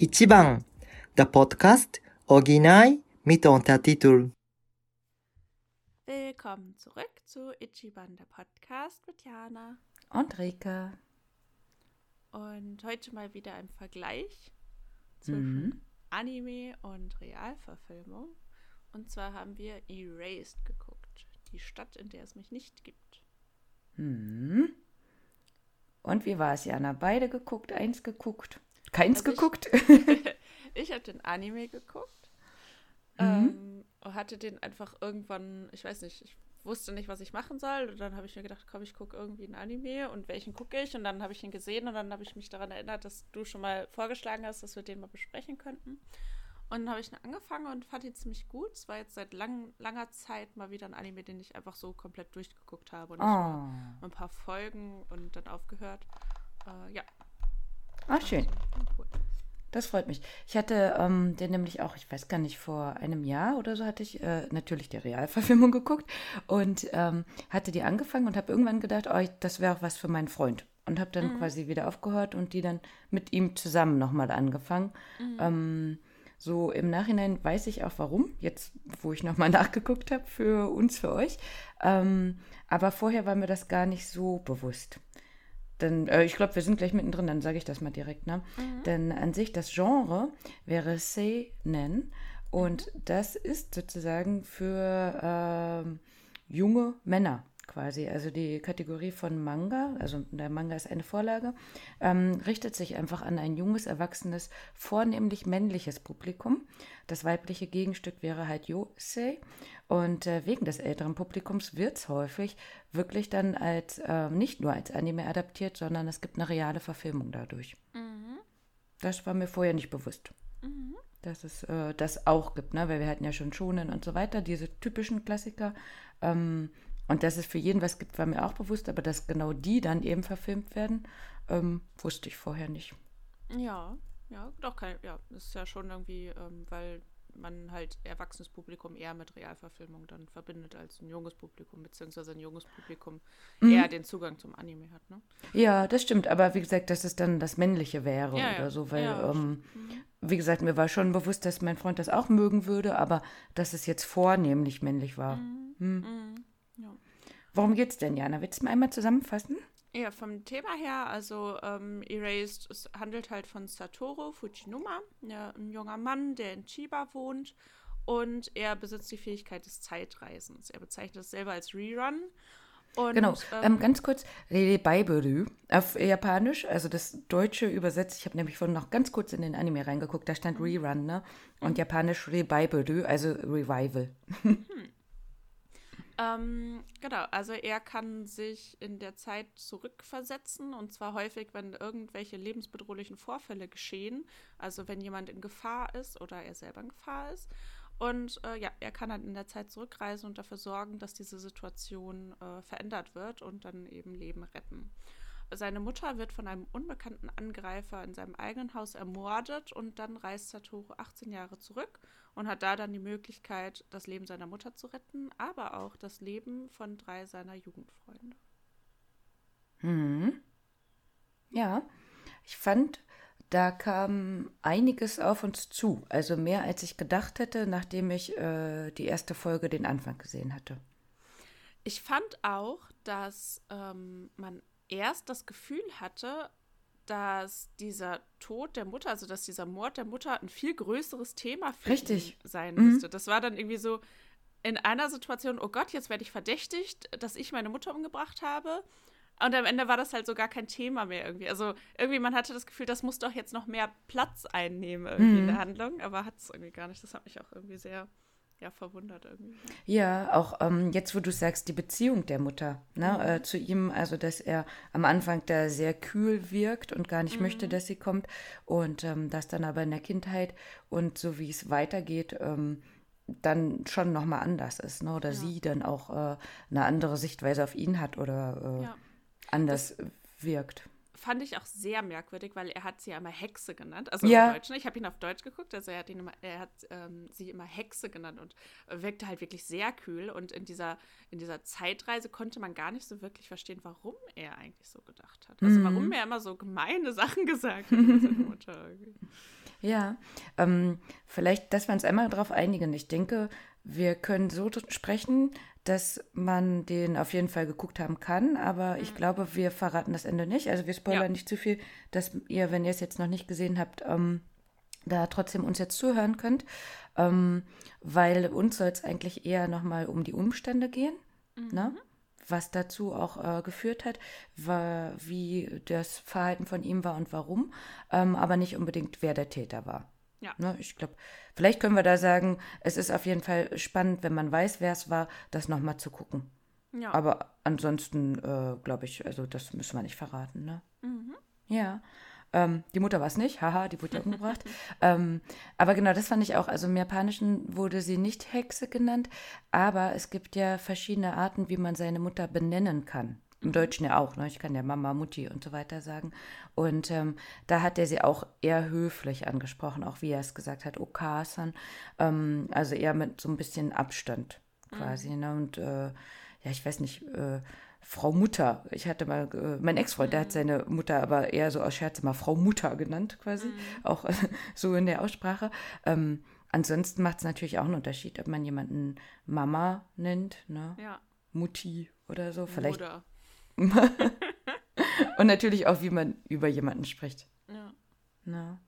Ichiban, der Podcast Original mit Untertitel. Willkommen zurück zu Ichiban, der Podcast mit Jana. Und Rika. Und heute mal wieder ein Vergleich zwischen Mhm. Anime und Realverfilmung. Und zwar haben wir Erased geguckt. Die Stadt, in der es mich nicht gibt. Hm. Und wie war es, Jana? Beide geguckt, eins geguckt. Keins Also ich- geguckt? ich habe den Anime geguckt. Mhm. Ähm, und hatte den einfach irgendwann, ich weiß nicht, ich wusste nicht, was ich machen soll. Und dann habe ich mir gedacht, komm, ich gucke irgendwie einen Anime und welchen gucke ich. Und dann habe ich ihn gesehen und dann habe ich mich daran erinnert, dass du schon mal vorgeschlagen hast, dass wir den mal besprechen könnten. Und dann habe ich ihn angefangen und fand ihn ziemlich gut. Es war jetzt seit lang, langer Zeit mal wieder ein Anime, den ich einfach so komplett durchgeguckt habe. Und ich Oh. ein paar Folgen und dann aufgehört. Äh, ja. Ah, schön. Das freut mich. Ich hatte ähm, den nämlich auch, ich weiß gar nicht, vor einem Jahr oder so hatte ich äh, natürlich die Realverfilmung geguckt und ähm, hatte die angefangen und habe irgendwann gedacht, oh, ich- das wäre auch was für meinen Freund. Und habe dann quasi wieder aufgehört und die dann mit ihm zusammen nochmal angefangen. Ähm, so im Nachhinein weiß ich auch warum, jetzt wo ich nochmal nachgeguckt habe für uns, für euch. Ähm, aber vorher war mir das gar nicht so bewusst. Denn äh, ich glaube, wir sind gleich mittendrin, dann sage ich das mal direkt. Ne? Denn an sich das Genre wäre Seinen und das ist sozusagen für ähm, junge Männer quasi. Also die Kategorie von Manga, also der Manga ist eine Vorlage, ähm, richtet sich einfach an ein junges, erwachsenes, vornehmlich männliches Publikum. Das weibliche Gegenstück wäre halt Yosei. Und äh, wegen des älteren Publikums wird es häufig wirklich dann als, äh, nicht nur als Anime adaptiert, sondern es gibt eine reale Verfilmung dadurch. Das war mir vorher nicht bewusst. Dass es äh, das auch gibt, ne? weil wir hatten ja schon Shonen und so weiter, diese typischen Klassiker. Ähm, und dass es für jeden was gibt, war mir auch bewusst, aber dass genau die dann eben verfilmt werden, ähm, wusste ich vorher nicht. Ja, ja, doch, kein, ja, das ist ja schon irgendwie, ähm, weil man halt erwachsenes Publikum eher mit Realverfilmung dann verbindet als ein junges Publikum, beziehungsweise ein junges Publikum Mhm. eher den Zugang zum Anime hat, ne? Ja, das stimmt, aber wie gesagt, dass es dann das Männliche wäre Ja, oder ja. so, weil, Ja, ähm, wie gesagt, mir war schon bewusst, dass mein Freund das auch mögen würde, aber dass es jetzt vornehmlich männlich war. Hm. Ja. Worum geht's denn, Jana? Willst du mal einmal zusammenfassen? Ja, vom Thema her, also ähm, Erased, es handelt halt von Satoru Fujinuma, ja, ein junger Mann, der in Chiba wohnt und er besitzt die Fähigkeit des Zeitreisens. Er bezeichnet es selber als Rerun. Und, Genau, ähm, ähm, ganz kurz, Reibaiburu auf Japanisch, also das Deutsche übersetzt, ich habe nämlich vorhin noch ganz kurz in den Anime reingeguckt, da stand Rerun, ne? Und Japanisch Reibaiburu, also Revival. Ähm, genau, also er kann sich in der Zeit zurückversetzen und zwar häufig, wenn irgendwelche lebensbedrohlichen Vorfälle geschehen, also wenn jemand in Gefahr ist oder er selber in Gefahr ist. Und äh, ja, er kann dann in der Zeit zurückreisen und dafür sorgen, dass diese Situation äh, verändert wird und dann eben Leben retten. Seine Mutter wird von einem unbekannten Angreifer in seinem eigenen Haus ermordet und dann reist Satoru 18 Jahre zurück und hat da dann die Möglichkeit, das Leben seiner Mutter zu retten, aber auch das Leben von drei seiner Jugendfreunde. Mhm. Ja, ich fand, da kam einiges auf uns zu, also mehr als ich gedacht hätte, nachdem ich äh, die erste Folge den Anfang gesehen hatte. Ich fand auch, dass ähm, man erst das Gefühl hatte, dass dieser Tod der Mutter, also dass dieser Mord der Mutter ein viel größeres Thema für Richtig. sein Mhm. müsste. Das war dann irgendwie so in einer Situation, oh Gott, jetzt werde ich verdächtigt, dass ich meine Mutter umgebracht habe. Und am Ende war das halt so gar kein Thema mehr irgendwie. Also irgendwie, man hatte das Gefühl, das muss doch jetzt noch mehr Platz einnehmen irgendwie in der Handlung, aber hat es irgendwie gar nicht. Das hat mich auch irgendwie sehr, ja, verwundert irgendwie. Ja, auch ähm, jetzt, wo du sagst, die Beziehung der Mutter ne, äh, zu ihm, also dass er am Anfang da sehr kühl wirkt und gar nicht möchte, dass sie kommt und ähm, das dann aber in der Kindheit und so wie es weitergeht, ähm, dann schon nochmal anders ist, ne? oder sie dann auch äh, eine andere Sichtweise auf ihn hat oder äh, Ja. anders wirkt. Fand ich auch sehr merkwürdig, weil er hat sie ja immer Hexe genannt. Also Ja. im Deutschen. Ich habe ihn auf Deutsch geguckt, also er hat, ihn immer, er hat ähm, sie immer Hexe genannt und wirkte halt wirklich sehr kühl. Und in dieser, in dieser Zeitreise konnte man gar nicht so wirklich verstehen, warum er eigentlich so gedacht hat. Also warum er immer so gemeine Sachen gesagt hat seine Mutter. Ja, ähm, vielleicht, dass wir uns einmal darauf einigen. Ich denke, wir können so sprechen, dass man den auf jeden Fall geguckt haben kann, aber ich glaube, wir verraten das Ende nicht. Also wir spoilern Ja. nicht zu viel, dass ihr, wenn ihr es jetzt noch nicht gesehen habt, ähm, da trotzdem uns jetzt zuhören könnt, ähm, weil uns soll es eigentlich eher nochmal um die Umstände gehen, ne? was dazu auch äh, geführt hat, war, wie das Verhalten von ihm war und warum, ähm, aber nicht unbedingt, wer der Täter war. Ja. Ne, ich glaube, vielleicht können wir da sagen, es ist auf jeden Fall spannend, wenn man weiß, wer es war, das nochmal zu gucken. Ja. Aber ansonsten äh, glaube ich, also das müssen wir nicht verraten, ne? Ja. Ähm, die Mutter war es nicht, haha, die wurde ja umgebracht. ähm, aber genau, das fand ich auch. Also im Japanischen wurde sie nicht Hexe genannt, aber es gibt ja verschiedene Arten, wie man seine Mutter benennen kann. Im Deutschen ja auch, ne? Ich kann ja Mama, Mutti und so weiter sagen. Und ähm, da hat er sie auch eher höflich angesprochen, auch wie er es gesagt hat, Okasan. Ähm, also eher mit so ein bisschen Abstand quasi. Ne? Und äh, ja, ich weiß nicht, äh, Frau Mutter. Ich hatte mal, äh, mein Ex-Freund, der hat seine Mutter aber eher so aus Scherz immer Frau Mutter genannt, quasi. Auch äh, so in der Aussprache. Ähm, ansonsten macht es natürlich auch einen Unterschied, ob man jemanden Mama nennt, ne? ja. Mutti oder so. Vielleicht. Oder. Und natürlich auch, wie man über jemanden spricht. Ja. Na.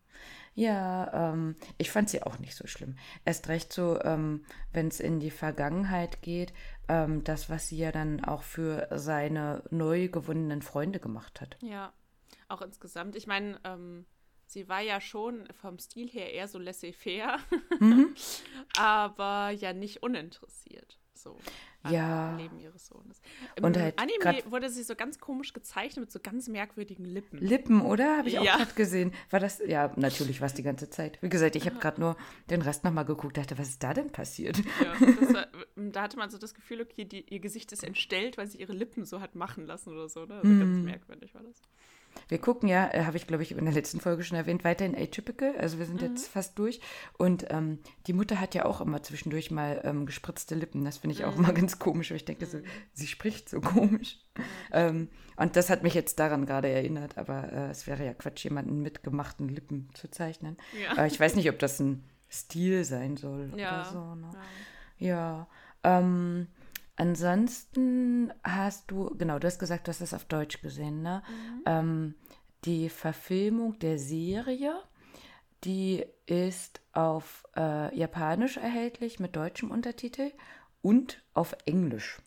Ja, ähm, ich fand sie auch nicht so schlimm. Erst recht so, ähm, wenn es in die Vergangenheit geht, ähm, das, was sie ja dann auch für seine neu gewonnenen Freunde gemacht hat. Ja, auch insgesamt. Ich meine, ähm, sie war ja schon vom Stil her eher so laissez-faire, Mhm. aber ja nicht uninteressiert. So. Ja. Leben ihres Sohnes. Im Und halt Anime wurde sie so ganz komisch gezeichnet mit so ganz merkwürdigen Lippen. Lippen, oder? Habe ich auch Ja. gerade gesehen. War das? Ja, natürlich war es die ganze Zeit. Wie gesagt, ich habe gerade nur den Rest nochmal geguckt, dachte, was ist da denn passiert? Ja, war, da hatte man so das Gefühl, okay, die, ihr Gesicht ist entstellt, weil sie ihre Lippen so hat machen lassen oder so. Ne? Also Mhm. ganz merkwürdig war das. Wir gucken ja, äh, habe ich glaube ich in der letzten Folge schon erwähnt, weiterhin Atypical. Also wir sind jetzt fast durch. Und ähm, die Mutter hat ja auch immer zwischendurch mal ähm, gespritzte Lippen. Das finde ich auch immer ganz komisch, weil ich denke so, sie spricht so komisch. Ähm, und das hat mich jetzt daran gerade erinnert. Aber äh, es wäre ja Quatsch, jemanden mit gemachten Lippen zu zeichnen. Ja. Aber ich weiß nicht, ob das ein Stil sein soll Ja. oder so. Ne? ja. Ja, ähm, ansonsten hast du, genau, du hast gesagt, du hast das auf Deutsch gesehen, ne? Ähm, die Verfilmung der Serie, die ist auf äh, Japanisch erhältlich mit deutschem Untertitel und auf Englisch.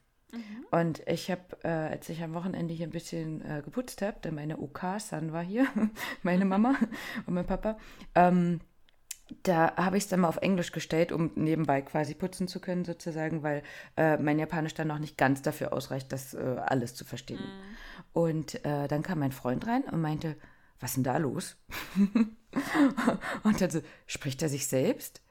Und ich habe, äh, als ich am Wochenende hier ein bisschen äh, geputzt habe, denn meine OK-San war hier, meine Mama und mein Papa, ähm, da habe ich es dann mal auf Englisch gestellt, um nebenbei quasi putzen zu können, sozusagen, weil äh, mein Japanisch dann noch nicht ganz dafür ausreicht, das äh, alles zu verstehen. Und äh, dann kam mein Freund rein und meinte, was ist denn da los? und dann so, spricht er sich selbst?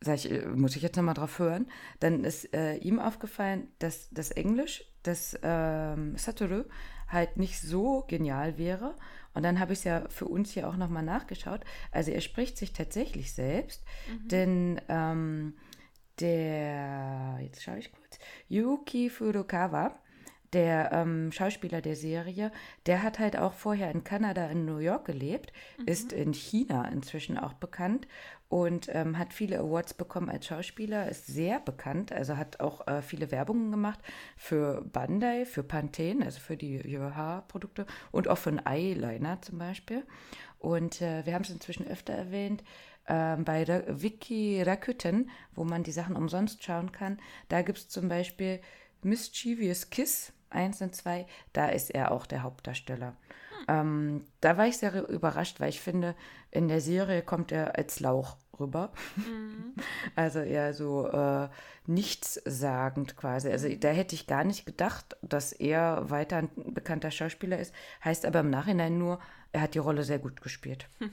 Sag ich, äh, muss ich jetzt nochmal drauf hören? Dann ist äh, ihm aufgefallen, dass das Englisch, das ähm, Satoru, halt nicht so genial wäre. Und dann habe ich es ja für uns hier auch nochmal nachgeschaut. Also er spricht sich tatsächlich selbst, denn ähm, der, jetzt schaue ich kurz, Yuki Furukawa, der ähm, Schauspieler der Serie, der hat halt auch vorher in Kanada, in New York gelebt, ist in China inzwischen auch bekannt und ähm, hat viele Awards bekommen als Schauspieler, ist sehr bekannt, also hat auch äh, viele Werbungen gemacht für Bandai, für Pantene, also für die ihre Haarprodukte und auch für einen Eyeliner zum Beispiel. Und äh, wir haben es inzwischen öfter erwähnt, ähm, bei Ra Wiki Rakuten, wo man die Sachen umsonst schauen kann, da gibt es zum Beispiel Mischievous Kiss 1 und 2, da ist er auch der Hauptdarsteller. Ähm, da war ich sehr überrascht, weil ich finde, in der Serie kommt er als Lauch rüber. Also eher so äh, nichtssagend quasi. Also da hätte ich gar nicht gedacht, dass er weiter ein bekannter Schauspieler ist. Heißt aber im Nachhinein nur, er hat die Rolle sehr gut gespielt.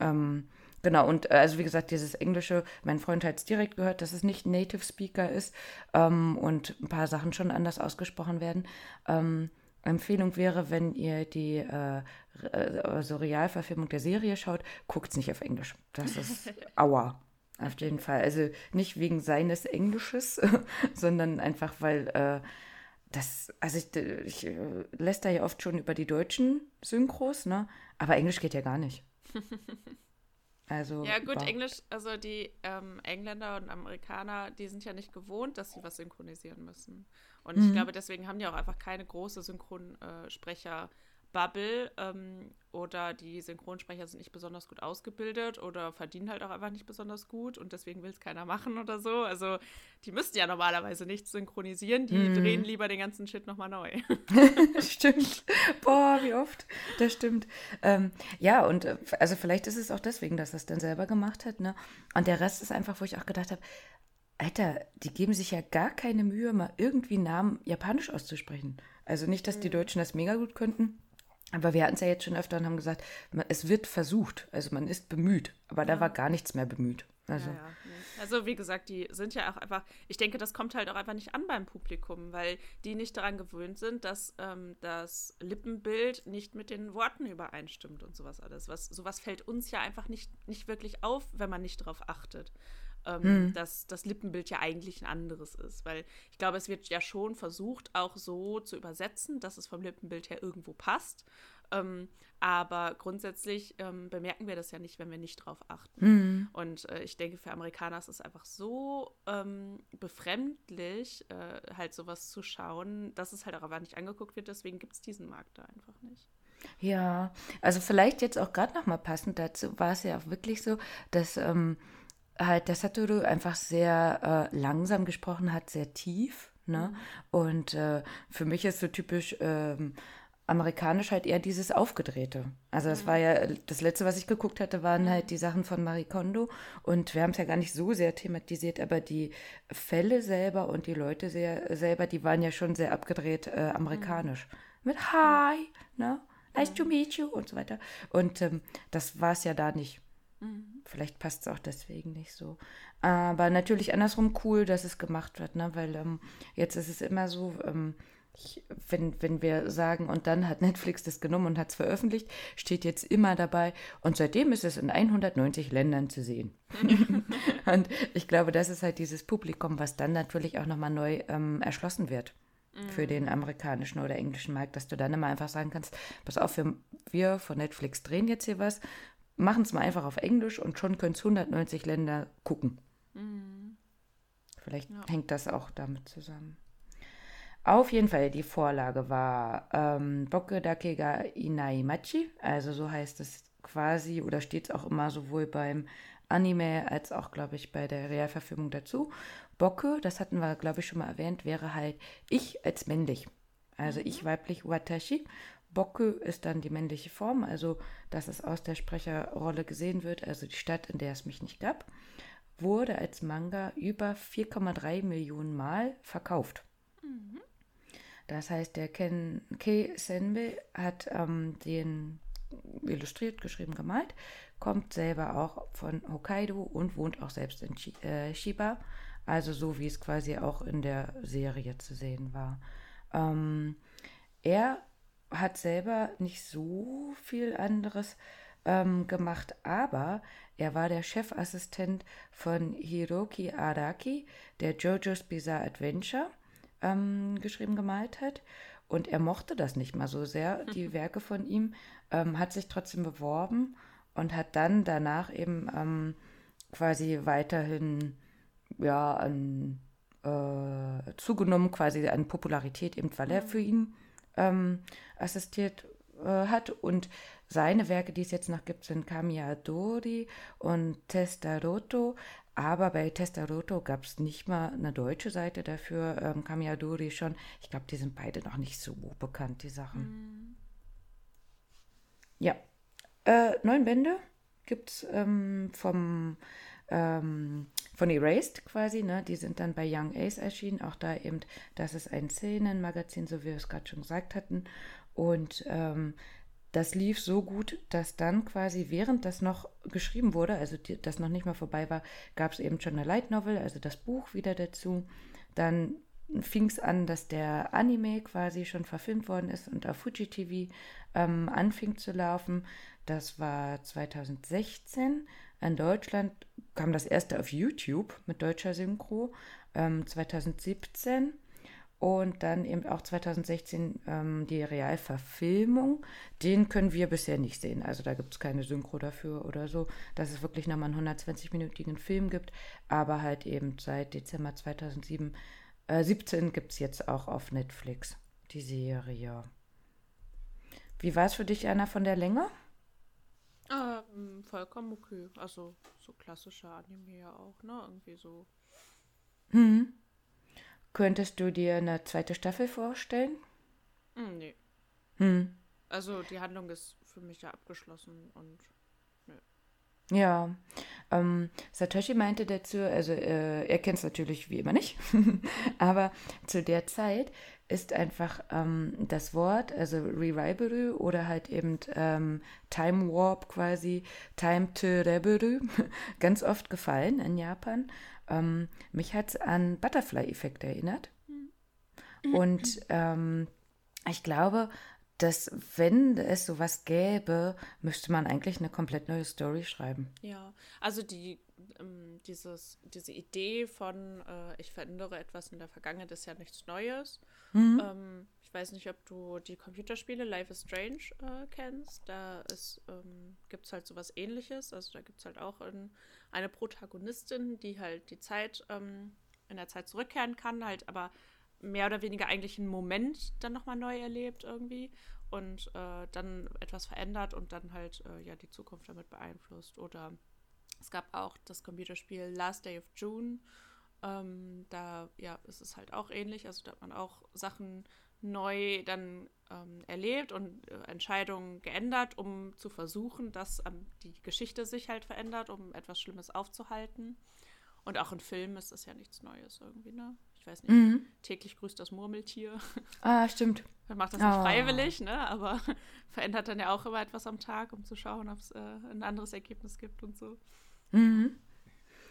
Ähm, genau, und äh, also wie gesagt, dieses Englische, mein Freund hat es direkt gehört, dass es nicht Native Speaker ist ähm, und ein paar Sachen schon anders ausgesprochen werden. Ähm, Empfehlung wäre, wenn ihr die äh, re- also Realverfilmung der Serie schaut, guckt es nicht auf Englisch. Das ist aua. Auf jeden Fall. Also nicht wegen seines Englisches, sondern einfach, weil äh, das, also ich, ich äh, lässt da ja oft schon über die deutschen Synchros, ne? Aber Englisch geht ja gar nicht. Also, Ja, gut, Englisch, also die ähm, Engländer und Amerikaner, die sind ja nicht gewohnt, dass sie was synchronisieren müssen. Und ich Mhm. glaube, deswegen haben die auch einfach keine große Synchronsprecher-Bubble ähm, oder die Synchronsprecher sind nicht besonders gut ausgebildet oder verdienen halt auch einfach nicht besonders gut und deswegen will es keiner machen oder so. Also die müssten ja normalerweise nichts synchronisieren, die Mhm. drehen lieber den ganzen Shit nochmal neu. stimmt. Boah, wie oft. Das stimmt. Ähm, ja, und äh, also vielleicht ist es auch deswegen, dass es dann selber gemacht hat. Ne? Und der Rest ist einfach, wo ich auch gedacht habe, Alter, die geben sich ja gar keine Mühe, mal irgendwie Namen japanisch auszusprechen. Also nicht, dass die Deutschen das mega gut könnten. Aber wir hatten es ja jetzt schon öfter und haben gesagt, es wird versucht. Also man ist bemüht. Aber da war gar nichts mehr bemüht. Also, Ja, ja, also wie gesagt, die sind ja auch einfach, ich denke, das kommt halt auch einfach nicht an beim Publikum, weil die nicht daran gewöhnt sind, dass ähm, das Lippenbild nicht mit den Worten übereinstimmt und sowas alles. Was, sowas fällt uns ja einfach nicht, nicht wirklich auf, wenn man nicht darauf achtet. Ähm, dass das Lippenbild ja eigentlich ein anderes ist. Weil ich glaube, es wird ja schon versucht, auch so zu übersetzen, dass es vom Lippenbild her irgendwo passt. Ähm, aber grundsätzlich ähm, bemerken wir das ja nicht, wenn wir nicht drauf achten. Und äh, ich denke, für Amerikaner ist es einfach so ähm, befremdlich, äh, halt sowas zu schauen, dass es halt auch einfach nicht angeguckt wird. Deswegen gibt es diesen Markt da einfach nicht. Ja, also vielleicht jetzt auch gerade nochmal passend dazu, war es ja auch wirklich so, dass ähm, halt der Satoru einfach sehr äh, langsam gesprochen hat, sehr tief. Ne? Und äh, für mich ist so typisch ähm, amerikanisch halt eher dieses Aufgedrehte. Also das war ja, das letzte, was ich geguckt hatte, waren halt die Sachen von Marie Kondo. Und wir haben es ja gar nicht so sehr thematisiert, aber die Fälle selber und die Leute sehr, selber, die waren ja schon sehr abgedreht äh, amerikanisch. Mit Hi, ne? Nice to meet you und so weiter. Und ähm, das war es ja da nicht. Vielleicht passt es auch deswegen nicht so. Aber natürlich andersrum cool, dass es gemacht wird, ne? Weil ähm, jetzt ist es immer so, ähm, ich, wenn, wenn wir sagen, und dann hat Netflix das genommen und hat es veröffentlicht, steht jetzt immer dabei. Und seitdem ist es in 190 Ländern zu sehen. und ich glaube, das ist halt dieses Publikum, was dann natürlich auch nochmal neu ähm, erschlossen wird für den amerikanischen oder englischen Markt, dass du dann immer einfach sagen kannst, pass auf, wir, wir von Netflix drehen jetzt hier was, machen es mal einfach auf Englisch und schon können es 190 Länder gucken. Vielleicht Ja. hängt das auch damit zusammen. Auf jeden Fall, die Vorlage war ähm, Bokke Dake ga Inai Machi, also so heißt es quasi oder steht es auch immer sowohl beim Anime als auch, glaube ich, bei der Realverfilmung dazu. Bokke, das hatten wir, glaube ich, schon mal erwähnt, wäre halt ich als männlich. Also ich weiblich Watashi. Bokke ist dann die männliche Form, also dass es aus der Sprecherrolle gesehen wird, also die Stadt, in der es mich nicht gab, wurde als Manga über 4,3 Millionen Mal verkauft. Das heißt, der Ken Kei Senbei hat ähm, den illustriert, geschrieben, gemalt, kommt selber auch von Hokkaido und wohnt auch selbst in Chi äh, Shiba, also so wie es quasi auch in der Serie zu sehen war. Ähm, er hat selber nicht so viel anderes ähm, gemacht, aber er war der Chefassistent von Hiroki Araki, der JoJo's Bizarre Adventure ähm, geschrieben gemalt hat. Und er mochte das nicht mal so sehr, die Werke von ihm, ähm, hat sich trotzdem beworben und hat dann danach eben ähm, quasi weiterhin ja, an, äh, zugenommen, quasi an Popularität, eben weil er für ihn ähm, assistiert äh, hat. Und seine Werke, die es jetzt noch gibt, sind Kamiadori und Testaroto. Aber bei Testaroto gab es nicht mal eine deutsche Seite dafür, ähm, Kamiadori schon. Ich glaube, die sind beide noch nicht so bekannt, die Sachen. Ja. Äh, neun Bände gibt es ähm, vom ähm, von Erased quasi, ne? Die sind dann bei Young Ace erschienen. Auch da eben, das ist ein Szenenmagazin, so wie wir es gerade schon gesagt hatten. Und ähm, das lief so gut, dass dann quasi, während das noch geschrieben wurde, also die, das noch nicht mal vorbei war, gab es eben schon eine Light Novel, also das Buch wieder dazu. Dann fing es an, dass der Anime quasi schon verfilmt worden ist und auf Fuji TV ähm, anfing zu laufen. Das war 2016. In Deutschland kam das erste auf YouTube mit deutscher Synchro ähm, 2017. und dann eben auch 2016 ähm, die Realverfilmung. Den können wir bisher nicht sehen. Also da gibt es keine Synchro dafür oder so, dass es wirklich nochmal einen 120-minütigen Film gibt. Aber halt eben seit Dezember 2007, äh, 17 gibt es jetzt auch auf Netflix die Serie. Wie war es für dich, Anna, von der Länge? Ähm, vollkommen okay. Also so klassischer Anime ja auch, ne? Irgendwie so. Hm. Könntest du dir eine zweite Staffel vorstellen? Hm, nee. Hm. Also die Handlung ist für mich ja abgeschlossen und Ja, ähm, Satoshi meinte dazu, also äh, er kennt es natürlich wie immer nicht, aber zu der Zeit ist einfach ähm, das Wort, also Revival oder halt eben ähm, Time Warp quasi, Time to Reveru, ganz oft gefallen in Japan. Ähm, mich hat es an Butterfly-Effekt erinnert. Und ähm, ich glaube, dass wenn es sowas gäbe, müsste man eigentlich eine komplett neue Story schreiben. Ja, also die, ähm, dieses, diese Idee von, äh, ich verändere etwas in der Vergangenheit, ist ja nichts Neues. Ähm, ich weiß nicht, ob du die Computerspiele Life is Strange äh, kennst. Da ähm, gibt es halt sowas ähnliches. Also da gibt es halt auch ein, eine Protagonistin, die halt die Zeit ähm, in der Zeit zurückkehren kann, halt aber mehr oder weniger eigentlich einen Moment dann nochmal neu erlebt irgendwie und äh, dann etwas verändert und dann halt äh, ja die Zukunft damit beeinflusst. Oder es gab auch das Computerspiel Last Day of June. Ähm, da ja, ist es halt auch ähnlich. Also da hat man auch Sachen neu dann ähm, erlebt und äh, Entscheidungen geändert, um zu versuchen, dass ähm, die Geschichte sich halt verändert, um etwas Schlimmes aufzuhalten. Und auch in Filmen ist das ja nichts Neues irgendwie, ne? Ich weiß nicht, Mhm. täglich grüßt das Murmeltier. Ah, stimmt. Man macht das nicht Oh. freiwillig, ne? Aber verändert dann ja auch immer etwas am Tag, um zu schauen, ob es äh, ein anderes Ergebnis gibt und so. Mhm.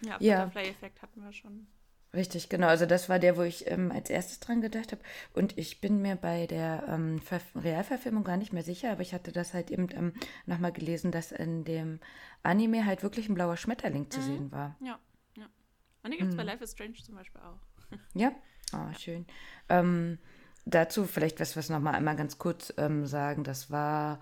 Ja, Ja. Butterfly-Effekt hatten wir schon. Richtig, genau. Also das war der, wo ich ähm, als erstes dran gedacht habe. Und ich bin mir bei der ähm, Verf Realverfilmung gar nicht mehr sicher, aber ich hatte das halt eben ähm, nochmal gelesen, dass in dem Anime halt wirklich ein blauer Schmetterling zu Mhm. sehen war. Ja, ja. Und die gibt es Mhm. bei Life is Strange zum Beispiel auch. Ja? Ah, schön. Ähm, dazu vielleicht was, was nochmal einmal ganz kurz ähm, sagen. Das war,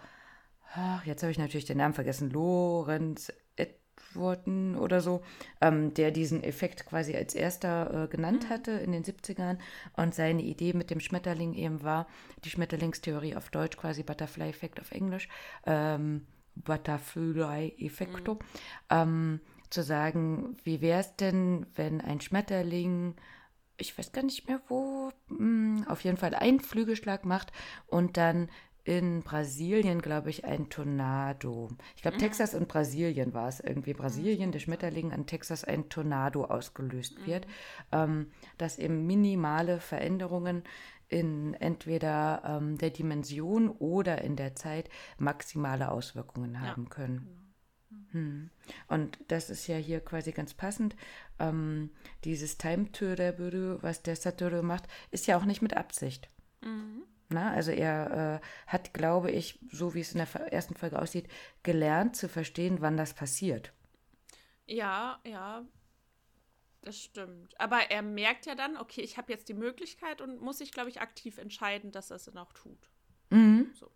ach, jetzt habe ich natürlich den Namen vergessen, Lorenz Edwarden oder so, ähm, der diesen Effekt quasi als erster äh, genannt hatte in den 70ern. Und seine Idee mit dem Schmetterling eben war, die Schmetterlingstheorie auf Deutsch, quasi Butterfly-Effekt auf Englisch, ähm, Butterfly-Effekto, ähm, zu sagen, wie wäre es denn, wenn ein Schmetterling ich weiß gar nicht mehr wo, mh, auf jeden Fall einen Flügelschlag macht und dann in Brasilien, glaube ich, ein Tornado. Ich glaube, Texas und Brasilien war es irgendwie. Brasilien, der Schmetterling an Texas ein Tornado ausgelöst wird. Ähm, dass eben minimale Veränderungen in entweder ähm, der Dimension oder in der Zeit maximale Auswirkungen haben können. Hm. Und das ist ja hier quasi ganz passend. Ähm, dieses Time-Töre, was der Satoru macht, ist ja auch nicht mit Absicht. Mhm. Na, also er äh, hat, glaube ich, so wie es in der ersten Folge aussieht, gelernt zu verstehen, wann das passiert. Ja, ja, das stimmt. Aber er merkt ja dann, okay, ich habe jetzt die Möglichkeit und muss sich, glaube ich, aktiv entscheiden, dass er es dann auch tut. Mhm. So.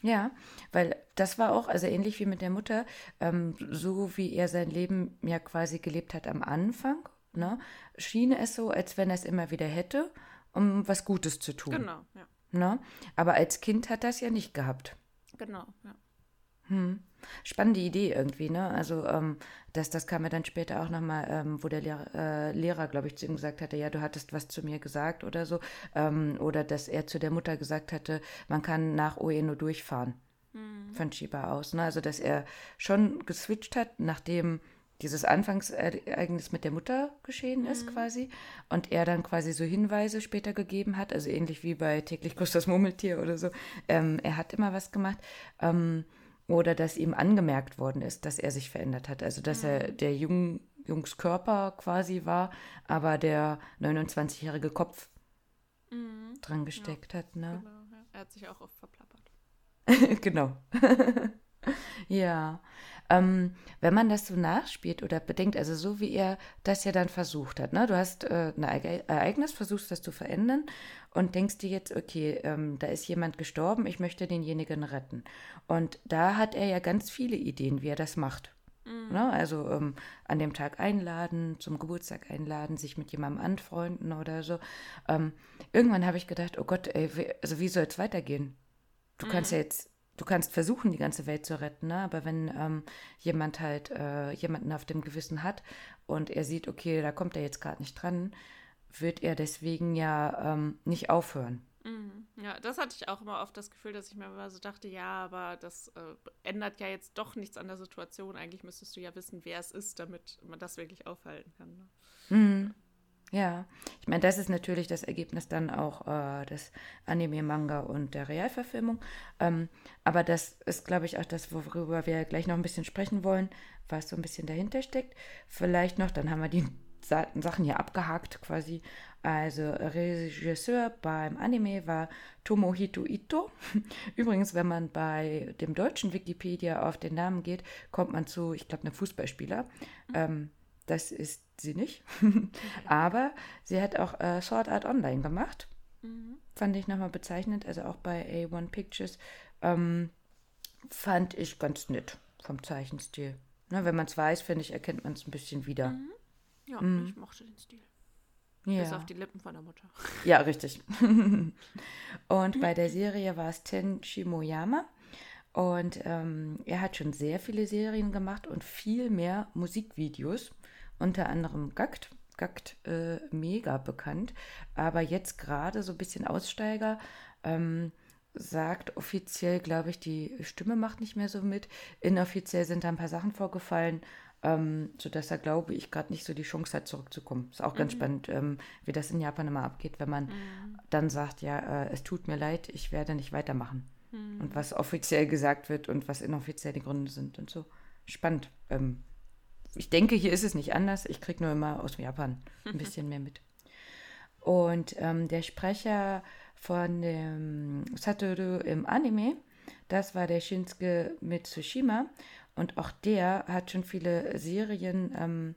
Ja, weil das war auch, also ähnlich wie mit der Mutter, ähm, so wie er sein Leben ja quasi gelebt hat am Anfang, ne, schien es so, als wenn er es immer wieder hätte, um was Gutes zu tun. Genau, ja. Ne? Aber als Kind hat er es ja nicht gehabt. Genau, ja. Hm. Spannende Idee irgendwie, ne? Also, ähm, das, das kam mir dann später auch nochmal, ähm, wo der Lehrer, äh, Lehrer, glaube ich, zu ihm gesagt hatte, ja, du hattest was zu mir gesagt oder so. Ähm, oder dass er zu der Mutter gesagt hatte, man kann nach Ueno durchfahren von Chiba aus. Ne? Also, dass er schon geswitcht hat, nachdem dieses Anfangsereignis mit der Mutter geschehen ist quasi und er dann quasi so Hinweise später gegeben hat, also ähnlich wie bei täglich grüßt das Murmeltier oder so. Ähm, er hat immer was gemacht. Ähm, oder dass ihm angemerkt worden ist, dass er sich verändert hat. Also dass er der Jung, Jungskörper quasi war, aber der 29-jährige Kopf Mhm. dran gesteckt hat. Ne? Genau, ja. Er hat sich auch oft verplappert. genau. ja. Ähm, wenn man das so nachspielt oder bedenkt, also so wie er das ja dann versucht hat, ne? du hast äh, ein Ereignis, versuchst das zu verändern und denkst dir jetzt, okay, ähm, da ist jemand gestorben, ich möchte denjenigen retten. Und da hat er ja ganz viele Ideen, wie er das macht. Mhm. Ne? Also ähm, an dem Tag einladen, zum Geburtstag einladen, sich mit jemandem anfreunden oder so. Ähm, irgendwann habe ich gedacht, oh Gott, ey, wie, also wie soll es weitergehen? Du mhm. kannst ja jetzt, du kannst versuchen, die ganze Welt zu retten, ne? aber wenn ähm, jemand halt äh, jemanden auf dem Gewissen hat und er sieht, okay, da kommt er jetzt gerade nicht dran, wird er deswegen ja ähm, nicht aufhören. Mhm. Ja, das hatte ich auch immer oft das Gefühl, dass ich mir immer so dachte, ja, aber das äh, ändert ja jetzt doch nichts an der Situation. Eigentlich müsstest du ja wissen, wer es ist, damit man das wirklich aufhalten kann. Ne? Mhm. Ja, ich meine, das ist natürlich das Ergebnis dann auch äh, des Anime, Manga und der Realverfilmung. Ähm, aber das ist, glaube ich, auch das, worüber wir gleich noch ein bisschen sprechen wollen, was so ein bisschen dahinter steckt. Vielleicht noch, dann haben wir die Sachen hier abgehakt quasi. Also Regisseur beim Anime war Tomohito Ito. Übrigens, wenn man bei dem deutschen Wikipedia auf den Namen geht, kommt man zu, ich glaube, einem Fußballspieler. Mhm. Ähm, das ist sie nicht. Aber sie hat auch äh, Sword Art Online gemacht. Mhm. Fand ich nochmal bezeichnend. Also auch bei A1 Pictures. Ähm, fand ich ganz nett vom Zeichenstil. Ne, wenn man es weiß, finde ich, erkennt man es ein bisschen wieder. Mhm. Ja, mhm. ich mochte den Stil. Ja. Bis auf die Lippen von der Mutter. Ja, richtig. und bei der Serie war es Ten Shimoyama. Und ähm, er hat schon sehr viele Serien gemacht und viel mehr Musikvideos. Unter anderem Gackt. Gackt äh, mega bekannt. Aber jetzt gerade so ein bisschen Aussteiger. Ähm, sagt offiziell, glaube ich, die Stimme macht nicht mehr so mit. Inoffiziell sind da ein paar Sachen vorgefallen ähm, sodass er, glaube ich, gerade nicht so die Chance hat, zurückzukommen. Ist auch ganz mhm. spannend, ähm, wie das in Japan immer abgeht, wenn man mhm. dann sagt, ja, äh, es tut mir leid, ich werde nicht weitermachen. Mhm. Und was offiziell gesagt wird und was inoffiziell die Gründe sind und so. Spannend. Ähm, ich denke, hier ist es nicht anders. Ich kriege nur immer aus Japan ein bisschen mehr mit. Und ähm, der Sprecher von dem Satoru im Anime, das war der Shinsuke Mitsushima. Und auch der hat schon viele Serien ähm,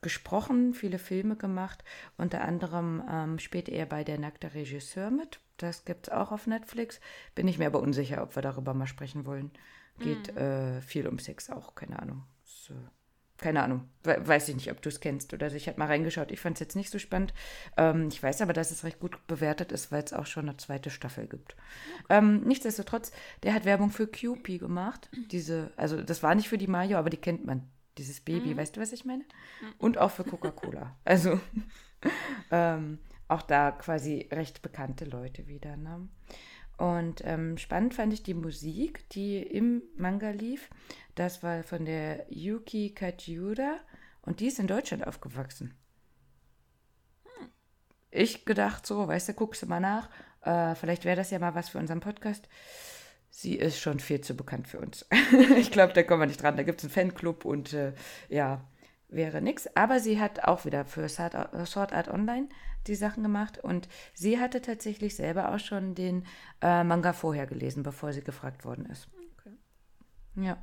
gesprochen, viele Filme gemacht. Unter anderem ähm, spielt er bei Der nackte Regisseur mit. Das gibt es auch auf Netflix. Bin ich mir aber unsicher, ob wir darüber mal sprechen wollen. Geht mhm. äh, viel um Sex auch, keine Ahnung. So keine Ahnung, weiß ich nicht, ob du es kennst oder so. Ich habe mal reingeschaut. Ich fand es jetzt nicht so spannend. Ähm, ich weiß aber, dass es recht gut bewertet ist, weil es auch schon eine zweite Staffel gibt. Ähm, nichtsdestotrotz, der hat Werbung für QP gemacht. Diese, also das war nicht für die Mayo, aber die kennt man. Dieses Baby, mhm. weißt du, was ich meine? Mhm. Und auch für Coca-Cola. also ähm, auch da quasi recht bekannte Leute wieder. Ne? Und ähm, spannend fand ich die Musik, die im Manga lief. Das war von der Yuki Kajiura und die ist in Deutschland aufgewachsen. Hm. Ich gedacht so, weißt du, guckst du mal nach. Äh, vielleicht wäre das ja mal was für unseren Podcast. Sie ist schon viel zu bekannt für uns. ich glaube, da kommen wir nicht dran. Da gibt es einen Fanclub und äh, ja, wäre nix. Aber sie hat auch wieder für Sword Art Online die Sachen gemacht und sie hatte tatsächlich selber auch schon den äh, Manga vorher gelesen, bevor sie gefragt worden ist. Okay. Ja.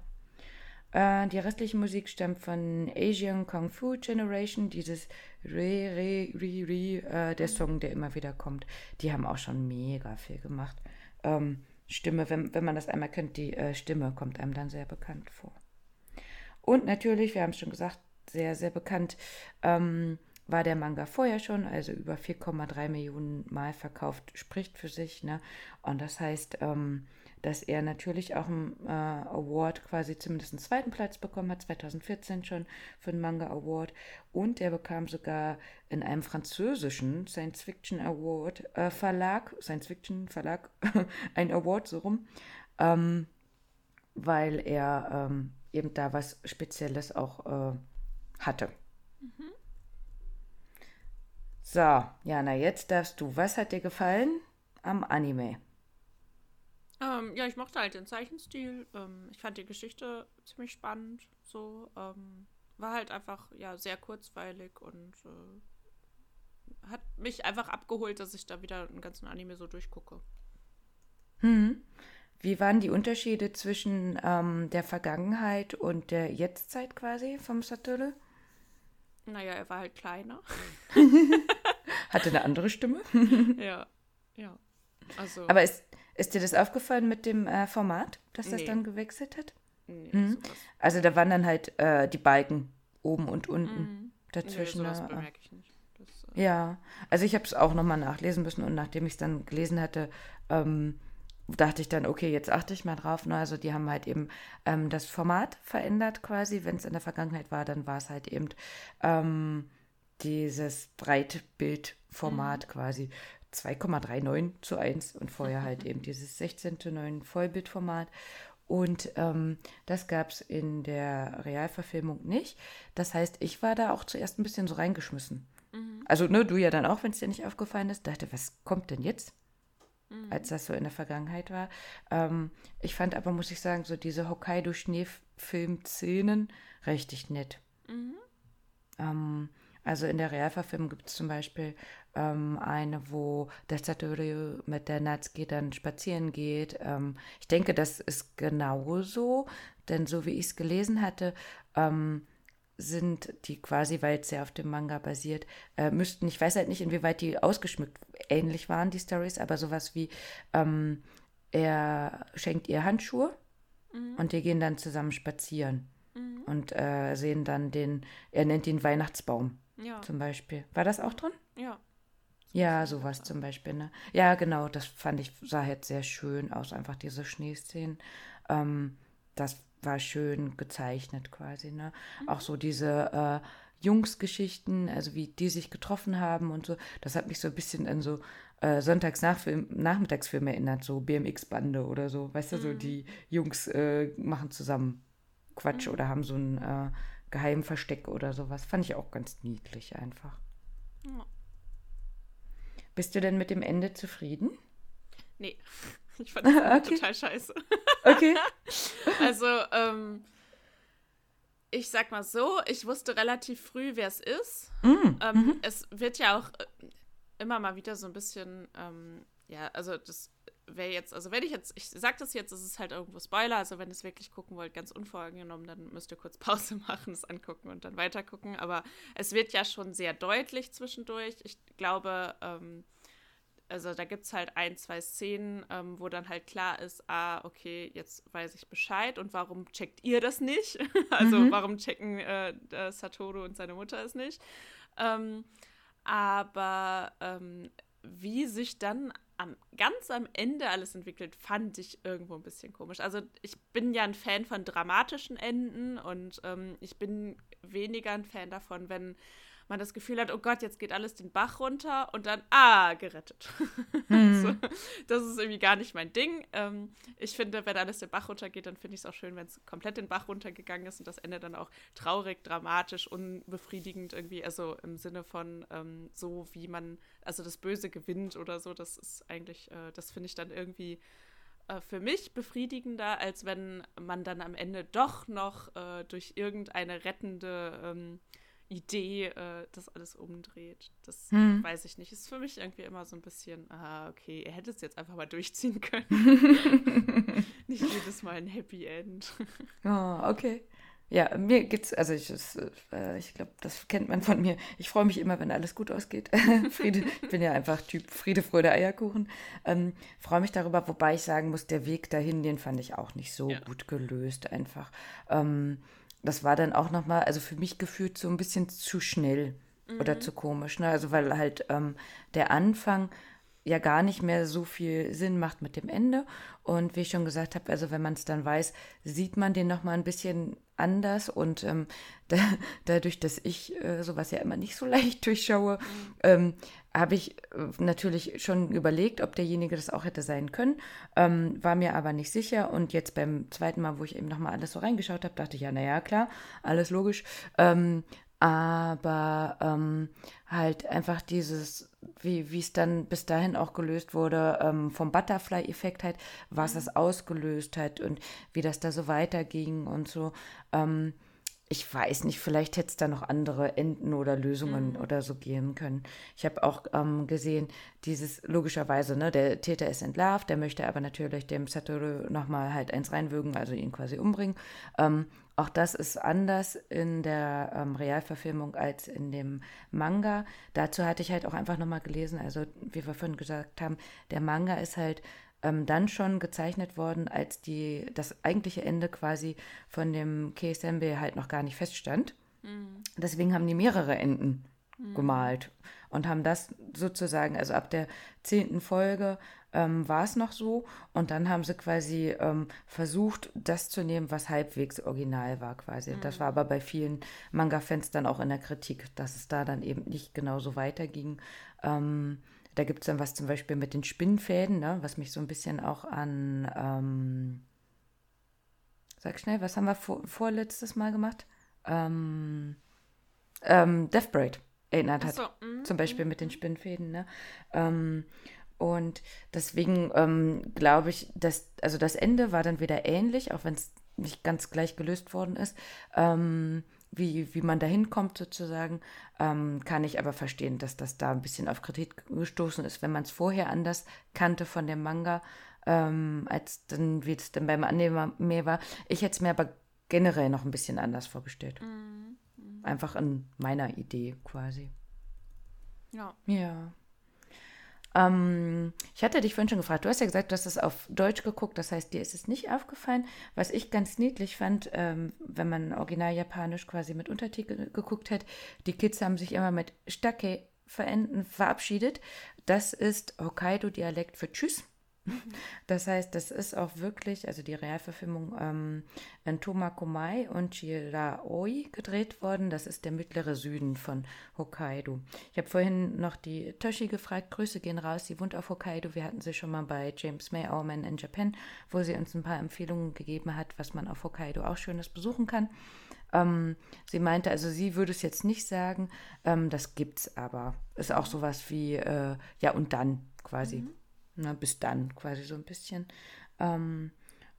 Äh, die restliche Musik stammt von Asian Kung Fu Generation, dieses Re, Re, Re, Re, äh, der Song, der immer wieder kommt. Die haben auch schon mega viel gemacht. Ähm, Stimme, wenn, wenn man das einmal kennt, die äh, Stimme kommt einem dann sehr bekannt vor. Und natürlich, wir haben es schon gesagt, sehr, sehr bekannt, ähm, war der Manga vorher schon, also über 4,3 Millionen Mal verkauft, spricht für sich. Ne? Und das heißt, ähm, dass er natürlich auch einen äh, Award, quasi zumindest einen zweiten Platz bekommen hat, 2014 schon für den Manga Award. Und er bekam sogar in einem französischen Science Fiction Award äh, Verlag, Science Fiction Verlag, ein Award so rum, ähm, weil er ähm, eben da was Spezielles auch äh, hatte. Mhm. So, Jana, jetzt darfst du. Was hat dir gefallen am Anime? Ähm, ja, ich mochte halt den Zeichenstil. Ähm, ich fand die Geschichte ziemlich spannend. So, ähm, war halt einfach ja sehr kurzweilig und äh, hat mich einfach abgeholt, dass ich da wieder einen ganzen Anime so durchgucke. Hm. wie waren die Unterschiede zwischen ähm, der Vergangenheit und der Jetztzeit quasi vom Satoru? Naja, er war halt kleiner. Hatte eine andere Stimme. ja, ja. Also, Aber ist, ist dir das aufgefallen mit dem äh, Format, dass das Nee. dann gewechselt hat? nee, Mhm. Also da waren dann halt äh, die Balken oben und unten Mhm. nee, dazwischen. sowas bemerke ich nicht. Das, äh, Ja, also ich habe es auch nochmal nachlesen müssen und nachdem ich es dann gelesen hatte, ähm, dachte ich dann, okay, jetzt achte ich mal drauf. Ne? Also die haben halt eben ähm, das Format verändert quasi. Wenn es in der Vergangenheit war, dann war es halt eben ähm, dieses Breitbildformat quasi 2,39 zu 1 und vorher halt eben dieses 16 zu 9 Vollbildformat. Und ähm, das gab es in der Realverfilmung nicht. Das heißt, ich war da auch zuerst ein bisschen so reingeschmissen. Also, ne, du ja dann auch, wenn es dir nicht aufgefallen ist, dachte, was kommt denn jetzt? Als das so in der Vergangenheit war. Ähm, ich fand aber, muss ich sagen, so diese Hokkaido-Schneefilm-Szenen richtig nett. Ähm, also in der Realverfilmung gibt es zum Beispiel ähm, eine, wo der Satoru mit der Natsuki dann spazieren geht. Ähm, ich denke, das ist genauso, denn so wie ich es gelesen hatte, ähm, sind die quasi, weil es ja auf dem Manga basiert, äh, müssten, ich weiß halt nicht, inwieweit die ausgeschmückt ähnlich waren, die Stories, aber sowas wie, ähm, er schenkt ihr Handschuhe und die gehen dann zusammen spazieren und äh, sehen dann den, er nennt ihn Weihnachtsbaum ja, zum Beispiel. War das auch drin? ja. Ja, sowas zum Beispiel, ne? Ja, genau, das fand ich, sah jetzt sehr schön aus, einfach diese Schneeszenen. Ähm, das war schön gezeichnet quasi, ne? Auch so diese äh, Jungsgeschichten, also wie die sich getroffen haben und so, das hat mich so ein bisschen an so äh, Sonntags-Nachmittagsfilme erinnert, so BMX-Bande oder so, weißt du, so die Jungs äh, machen zusammen Quatsch oder haben so ein äh, Geheimversteck oder sowas. Fand ich auch ganz niedlich einfach. Ja. Bist du denn mit dem Ende zufrieden? Nee, ich fand das Okay. total scheiße. Okay. Also, ähm, ich sag mal so, ich wusste relativ früh, wer es ist. Mm, Ähm, Es wird ja auch äh, immer mal wieder so ein bisschen, ähm, ja, also das wäre jetzt, also wenn ich jetzt, ich sag das jetzt, es ist halt irgendwo Spoiler, also wenn ihr es wirklich gucken wollt, ganz unvoreingenommen, dann müsst ihr kurz Pause machen, es angucken und dann weiter gucken. Aber es wird ja schon sehr deutlich zwischendurch. Ich glaube, ähm, also da gibt es halt ein, zwei Szenen, ähm, wo dann halt klar ist, ah, okay, jetzt weiß ich Bescheid und warum checkt ihr das nicht? also warum checken äh, äh, Satoru und seine Mutter es nicht? Ähm, aber ähm, wie sich dann am, ganz am Ende alles entwickelt, fand ich irgendwo ein bisschen komisch. Also ich bin ja ein Fan von dramatischen Enden und ähm, ich bin weniger ein Fan davon, wenn man das Gefühl hat, oh Gott, jetzt geht alles den Bach runter und dann, ah, gerettet. so, das ist irgendwie gar nicht mein Ding. Ähm, ich finde, wenn alles den Bach runtergeht, dann finde ich es auch schön, wenn es komplett den Bach runtergegangen ist und das Ende dann auch traurig, dramatisch, unbefriedigend irgendwie, also im Sinne von ähm, so, wie man, also das Böse gewinnt oder so, das ist eigentlich, äh, das finde ich dann irgendwie äh, für mich befriedigender, als wenn man dann am Ende doch noch äh, durch irgendeine rettende ähm, Idee äh, das alles umdreht. Das Hm. weiß ich nicht. Ist für mich irgendwie immer so ein bisschen, ah, okay, er hätte es jetzt einfach mal durchziehen können. nicht jedes Mal ein Happy End. Oh, okay. Ja, mir geht's, also ich, es, äh, ich glaube, das kennt man von mir. Ich freue mich immer, wenn alles gut ausgeht. Friede, ich bin ja einfach Typ Friede, Freude, Eierkuchen. Ähm, freue mich darüber, wobei ich sagen muss, der Weg dahin, den fand ich auch nicht so Ja. gut gelöst einfach. Ähm, das war dann auch nochmal, also für mich gefühlt so ein bisschen zu schnell oder zu komisch. Ne? Also weil halt ähm, der Anfang ja gar nicht mehr so viel Sinn macht mit dem Ende. Und wie ich schon gesagt habe, also wenn man es dann weiß, sieht man den nochmal ein bisschen anders. Und ähm, da, dadurch, dass ich äh, sowas ja immer nicht so leicht durchschaue, ähm, habe ich äh, natürlich schon überlegt, ob derjenige das auch hätte sein können, ähm, war mir aber nicht sicher. Und jetzt beim zweiten Mal, wo ich eben nochmal alles so reingeschaut habe, dachte ich, ja, naja, klar, alles logisch. Ähm, aber ähm, halt einfach dieses, wie wie es dann bis dahin auch gelöst wurde, ähm, vom Butterfly-Effekt halt, was es ausgelöst hat und wie das da so weiterging und so. Ähm, ich weiß nicht, vielleicht hätte es da noch andere Enden oder Lösungen mhm. oder so geben können. Ich habe auch ähm, gesehen, dieses logischerweise, ne, der Täter ist entlarvt, der möchte aber natürlich dem Satoru nochmal halt eins reinwürgen, also ihn quasi umbringen. Ähm, auch das ist anders in der ähm, Realverfilmung als in dem Manga. Dazu hatte ich halt auch einfach nochmal gelesen, also wie wir vorhin gesagt haben, der Manga ist halt ähm, dann schon gezeichnet worden, als die, das eigentliche Ende quasi von dem Keisembe halt noch gar nicht feststand. Mhm. Deswegen haben die mehrere Enden mhm. gemalt und haben das sozusagen, also ab der zehnten Folge ähm, war es noch so und dann haben sie quasi ähm, versucht, das zu nehmen, was halbwegs original war quasi. Mhm. Das war aber bei vielen Manga-Fans dann auch in der Kritik, dass es da dann eben nicht genauso weiterging. Ähm, da gibt es dann was zum Beispiel mit den Spinnfäden, ne, was mich so ein bisschen auch an, ähm, sag schnell, was haben wir vor, vorletztes Mal gemacht? Ähm, ähm, Death Braid erinnert hat. So, mm, zum Beispiel mm, mit den mhm. Spinnfäden. Ne? Ähm, und deswegen ähm, glaube ich, dass, also das Ende war dann wieder ähnlich, auch wenn es nicht ganz gleich gelöst worden ist. Ähm, wie, wie man da hinkommt sozusagen, ähm, kann ich aber verstehen, dass das da ein bisschen auf Kritik gestoßen ist, wenn man es vorher anders kannte von dem Manga, ähm, als dann, wie es dann beim Annehmer mehr war. Ich hätte es mir aber generell noch ein bisschen anders vorgestellt. Mhm. Mhm. Einfach in meiner Idee quasi. Ja. Ja. Ähm, ich hatte dich vorhin schon gefragt, du hast ja gesagt, du hast es auf Deutsch geguckt, das heißt, dir ist es nicht aufgefallen. Was ich ganz niedlich fand, ähm, wenn man original japanisch quasi mit Untertitel geguckt hat, die Kids haben sich immer mit Stake verabschiedet. Das ist Hokkaido-Dialekt für Tschüss. Das heißt, das ist auch wirklich, also die Realverfilmung ähm, in Tomakomai und Chiraoi gedreht worden. Das ist der mittlere Süden von Hokkaido. Ich habe vorhin noch die Toshi gefragt. Grüße gehen raus. Sie wohnt auf Hokkaido. Wir hatten sie schon mal bei James May, Our Man in Japan, wo sie uns ein paar Empfehlungen gegeben hat, was man auf Hokkaido auch Schönes besuchen kann. Ähm, sie meinte, also sie würde es jetzt nicht sagen, ähm, das gibt's aber. Ist auch sowas wie, äh, ja und dann quasi. Mhm na, bis dann quasi so ein bisschen. Ähm,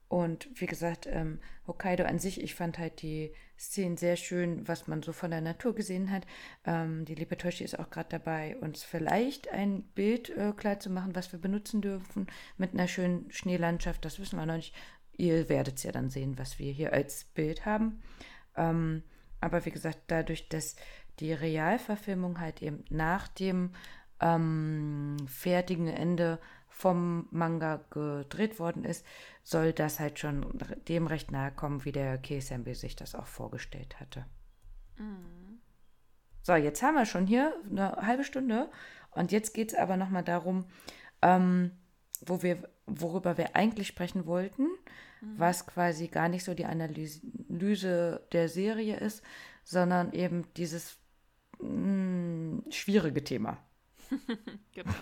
und wie gesagt, ähm, Hokkaido an sich, ich fand halt die Szenen sehr schön, was man so von der Natur gesehen hat. Ähm, die liebe Toshi ist auch gerade dabei, uns vielleicht ein Bild äh, klar zu machen, was wir benutzen dürfen mit einer schönen Schneelandschaft. Das wissen wir noch nicht. Ihr werdet es ja dann sehen, was wir hier als Bild haben. Ähm, aber wie gesagt, dadurch, dass die Realverfilmung halt eben nach dem ähm, fertigen Ende vom Manga gedreht worden ist, soll das halt schon dem recht nahe kommen, wie der Keisembe sich das auch vorgestellt hatte. Mhm. So, jetzt haben wir schon hier eine halbe Stunde und jetzt geht es aber nochmal darum, ähm, wo wir, worüber wir eigentlich sprechen wollten, mhm. was quasi gar nicht so die Analyse der Serie ist, sondern eben dieses mh, mm, schwierige Thema. genau.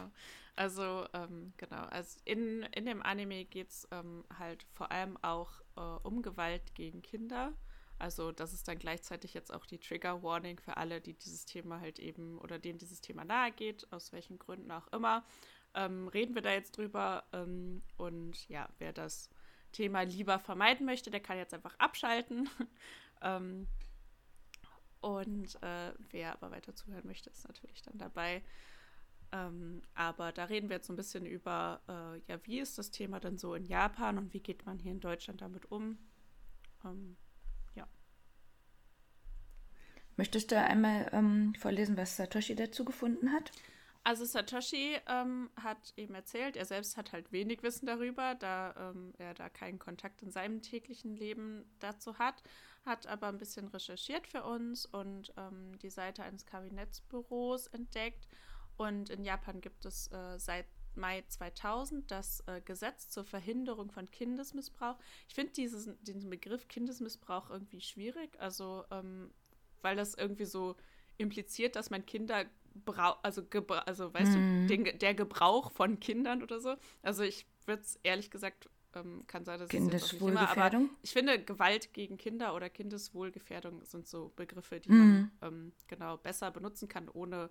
Also, ähm, genau. Also in, in dem Anime geht es ähm, halt vor allem auch äh, um Gewalt gegen Kinder. Also, das ist dann gleichzeitig jetzt auch die Trigger Warning für alle, die dieses Thema halt eben oder denen dieses Thema nahe geht, aus welchen Gründen auch immer. Ähm, reden wir da jetzt drüber. Ähm, und ja, wer das Thema lieber vermeiden möchte, der kann jetzt einfach abschalten. Ähm, und äh, wer aber weiter zuhören möchte, ist natürlich dann dabei. Ähm, aber da reden wir jetzt so ein bisschen über, äh, ja, wie ist das Thema denn so in Japan und wie geht man hier in Deutschland damit um? Ähm, ja. Möchtest du einmal ähm, vorlesen, was Satoshi dazu gefunden hat? Also Satoshi ähm, hat eben erzählt, er selbst hat halt wenig Wissen darüber, da ähm, er da keinen Kontakt in seinem täglichen Leben dazu hat, hat aber ein bisschen recherchiert für uns und ähm, die Seite eines Kabinettsbüros entdeckt und in Japan gibt es äh, seit Mai 2000 das äh, Gesetz zur Verhinderung von Kindesmissbrauch. Ich finde diesen Begriff Kindesmissbrauch irgendwie schwierig, also ähm, weil das irgendwie so impliziert, dass man Kinder braucht, also, also weißt mhm. du, den, der Gebrauch von Kindern oder so. Also ich würde es ehrlich gesagt, ähm, kann sein, dass Kindeswohlgefährdung. Immer, ich finde, Gewalt gegen Kinder oder Kindeswohlgefährdung sind so Begriffe, die mhm. man ähm, genau besser benutzen kann, ohne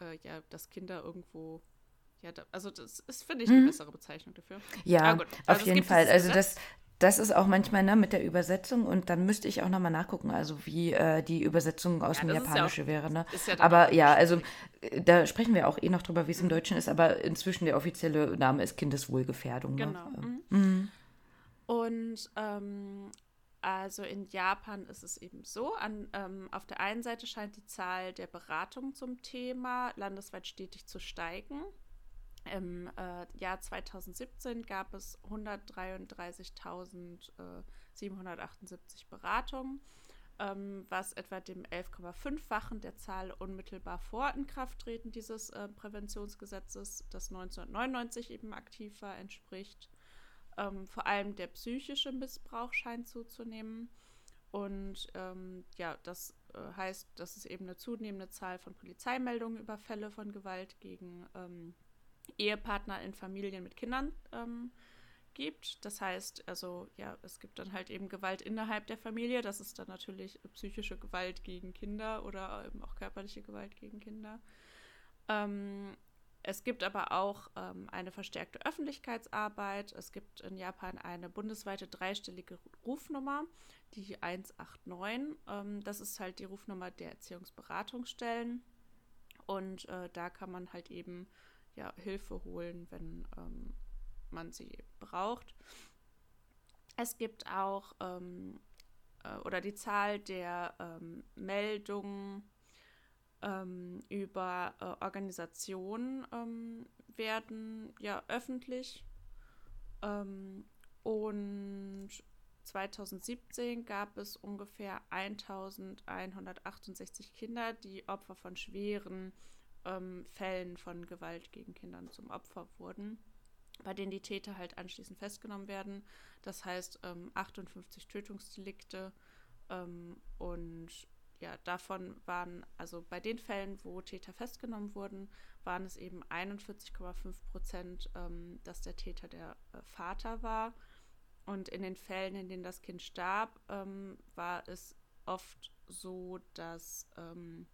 äh, ja, dass Kinder irgendwo ja, da, also das ist, finde ich, eine mhm. bessere Bezeichnung dafür. Ja, also auf jeden Fall. Also das, das ist auch manchmal ne, mit der Übersetzung und dann müsste ich auch nochmal nachgucken, also wie äh, die Übersetzung aus ja, dem Japanischen ja wäre. Ne? Ja aber ja, also äh, da sprechen wir auch eh noch drüber, wie es im Deutschen ist, aber inzwischen der offizielle Name ist Kindeswohlgefährdung. Ne? Genau. Ne? Mhm. Und ähm, also in Japan ist es eben so, an, ähm, auf der einen Seite scheint die Zahl der Beratungen zum Thema landesweit stetig zu steigen. Im äh, Jahr 2017 gab es 133.778 äh, Beratungen, ähm, was etwa dem 11,5-fachen der Zahl unmittelbar vor Inkrafttreten dieses äh, Präventionsgesetzes, das 1999 eben aktiv war, entspricht. Ähm, vor allem der psychische Missbrauch scheint zuzunehmen. Und ähm, ja, das äh, heißt, dass es eben eine zunehmende Zahl von Polizeimeldungen über Fälle von Gewalt gegen ähm, Ehepartner in Familien mit Kindern ähm, gibt. Das heißt, also ja, es gibt dann halt eben Gewalt innerhalb der Familie. Das ist dann natürlich psychische Gewalt gegen Kinder oder eben auch körperliche Gewalt gegen Kinder. Ähm, es gibt aber auch ähm, eine verstärkte Öffentlichkeitsarbeit. Es gibt in Japan eine bundesweite dreistellige Rufnummer, die 189. Ähm, das ist halt die Rufnummer der Erziehungsberatungsstellen. Und äh, da kann man halt eben ja, Hilfe holen, wenn ähm, man sie braucht. Es gibt auch ähm, äh, oder die Zahl der ähm, Meldungen ähm, über äh, Organisationen ähm, werden ja öffentlich. Ähm, und 2017 gab es ungefähr 1168 Kinder, die Opfer von schweren ähm, Fällen von Gewalt gegen Kindern zum Opfer wurden, bei denen die Täter halt anschließend festgenommen werden. Das heißt ähm, 58 Tötungsdelikte ähm, und ja, davon waren, also bei den Fällen, wo Täter festgenommen wurden, waren es eben 41,5 Prozent, ähm, dass der Täter der äh, Vater war. Und in den Fällen, in denen das Kind starb, ähm, war es oft so, dass ähm,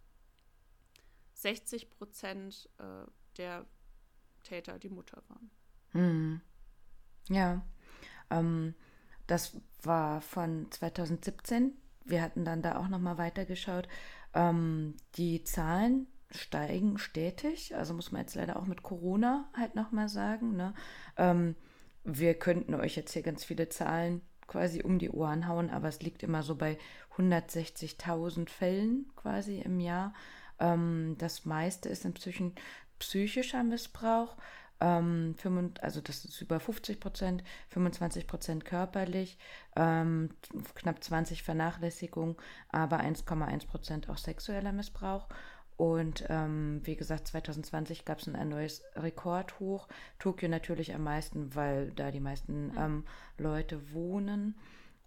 60 Prozent äh, der Täter die Mutter waren. Hm. Ja, ähm, das war von 2017. Wir hatten dann da auch noch mal weitergeschaut. Ähm, die Zahlen steigen stetig. Also muss man jetzt leider auch mit Corona halt noch mal sagen. Ne? Ähm, wir könnten euch jetzt hier ganz viele Zahlen quasi um die Ohren hauen, aber es liegt immer so bei 160.000 Fällen quasi im Jahr. Ähm, das meiste ist inzwischen psychischer Missbrauch. Ähm, 5, also das ist über 50 Prozent, 25 Prozent körperlich, ähm, knapp 20 Vernachlässigung, aber 1,1 Prozent auch sexueller Missbrauch. Und ähm, wie gesagt, 2020 gab es ein neues Rekordhoch. Tokio natürlich am meisten, weil da die meisten mhm. ähm, Leute wohnen.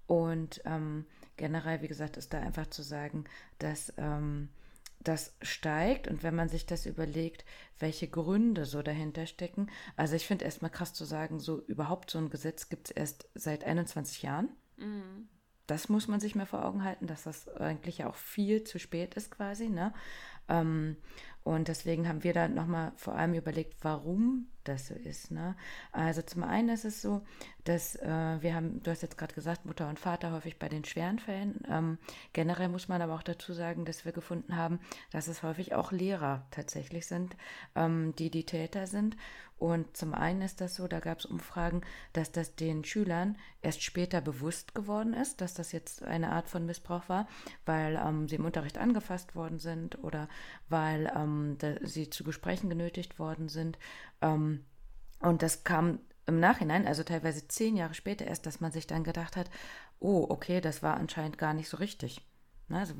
Und ähm, generell, wie gesagt, ist da einfach zu sagen, dass ähm, das steigt und wenn man sich das überlegt, welche Gründe so dahinter stecken. Also ich finde erstmal krass zu sagen, so überhaupt so ein Gesetz gibt es erst seit 21 Jahren. Mhm. Das muss man sich mal vor Augen halten, dass das eigentlich ja auch viel zu spät ist quasi. Ne? Ähm, und deswegen haben wir da nochmal vor allem überlegt, warum das so ist. Ne? Also zum einen ist es so, dass äh, wir haben, du hast jetzt gerade gesagt, Mutter und Vater häufig bei den schweren Fällen. Ähm, generell muss man aber auch dazu sagen, dass wir gefunden haben, dass es häufig auch Lehrer tatsächlich sind, ähm, die die Täter sind. Und zum einen ist das so, da gab es Umfragen, dass das den Schülern erst später bewusst geworden ist, dass das jetzt eine Art von Missbrauch war, weil ähm, sie im Unterricht angefasst worden sind oder weil ähm, sie zu Gesprächen genötigt worden sind. Ähm, und das kam im Nachhinein, also teilweise zehn Jahre später erst, dass man sich dann gedacht hat, oh, okay, das war anscheinend gar nicht so richtig. Ne, also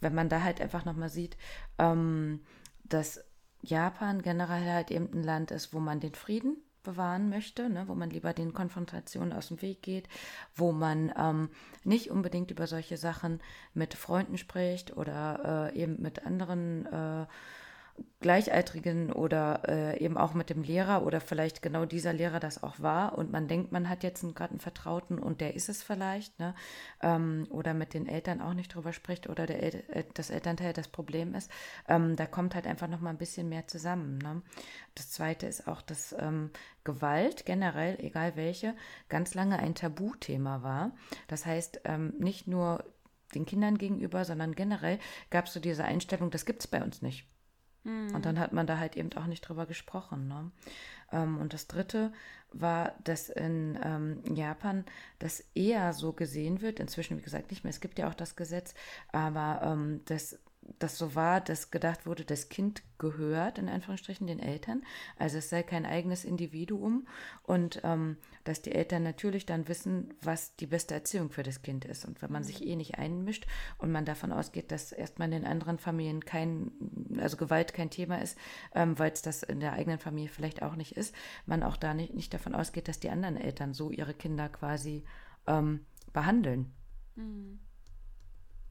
wenn man da halt einfach nochmal sieht, ähm, dass Japan generell halt eben ein Land ist, wo man den Frieden bewahren möchte, ne, wo man lieber den Konfrontationen aus dem Weg geht, wo man ähm, nicht unbedingt über solche Sachen mit Freunden spricht oder äh, eben mit anderen äh, Gleichaltrigen oder äh, eben auch mit dem Lehrer oder vielleicht genau dieser Lehrer das auch war und man denkt, man hat jetzt gerade einen Vertrauten und der ist es vielleicht, ne? Ähm, oder mit den Eltern auch nicht drüber spricht oder der El äh, das Elternteil das Problem ist, ähm, da kommt halt einfach noch mal ein bisschen mehr zusammen. Ne? Das Zweite ist auch, dass ähm, Gewalt generell, egal welche, ganz lange ein Tabuthema war. Das heißt, ähm, nicht nur den Kindern gegenüber, sondern generell gab es so diese Einstellung, das gibt es bei uns nicht. Mhm. Und dann hat man da halt eben auch nicht drüber gesprochen. Ne? Ähm, und das Dritte war, dass in ähm, Japan das eher so gesehen wird, inzwischen wie gesagt nicht mehr, es gibt ja auch das Gesetz, aber ähm, das das so war, dass gedacht wurde, das Kind gehört in Anführungsstrichen den Eltern, also es sei kein eigenes Individuum und ähm, dass die Eltern natürlich dann wissen, was die beste Erziehung für das Kind ist. Und wenn man sich eh nicht einmischt und man davon ausgeht, dass erstmal in den anderen Familien kein, also Gewalt kein Thema ist, ähm, weil es das in der eigenen Familie vielleicht auch nicht ist, man auch da nicht, nicht davon ausgeht, dass die anderen Eltern so ihre Kinder quasi ähm, behandeln. Mhm.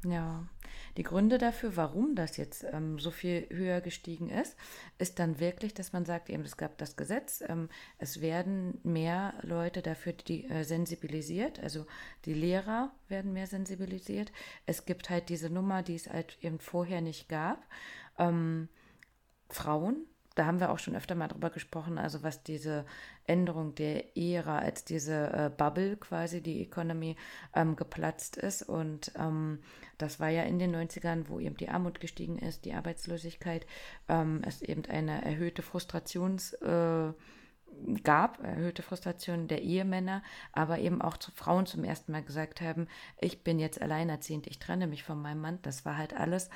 Ja, die Gründe dafür, warum das jetzt ähm, so viel höher gestiegen ist, ist dann wirklich, dass man sagt, eben es gab das Gesetz, ähm, es werden mehr Leute dafür die, äh, sensibilisiert, also die Lehrer werden mehr sensibilisiert. Es gibt halt diese Nummer, die es halt eben vorher nicht gab. Ähm, Frauen da haben wir auch schon öfter mal drüber gesprochen, also was diese Änderung der Ära, als diese äh, Bubble quasi, die Economy ähm, geplatzt ist. Und ähm, das war ja in den 90ern, wo eben die Armut gestiegen ist, die Arbeitslosigkeit, ähm, es eben eine erhöhte Frustrations- äh, gab, erhöhte Frustration der Ehemänner, aber eben auch zu Frauen zum ersten Mal gesagt haben, ich bin jetzt alleinerziehend, ich trenne mich von meinem Mann. Das war halt alles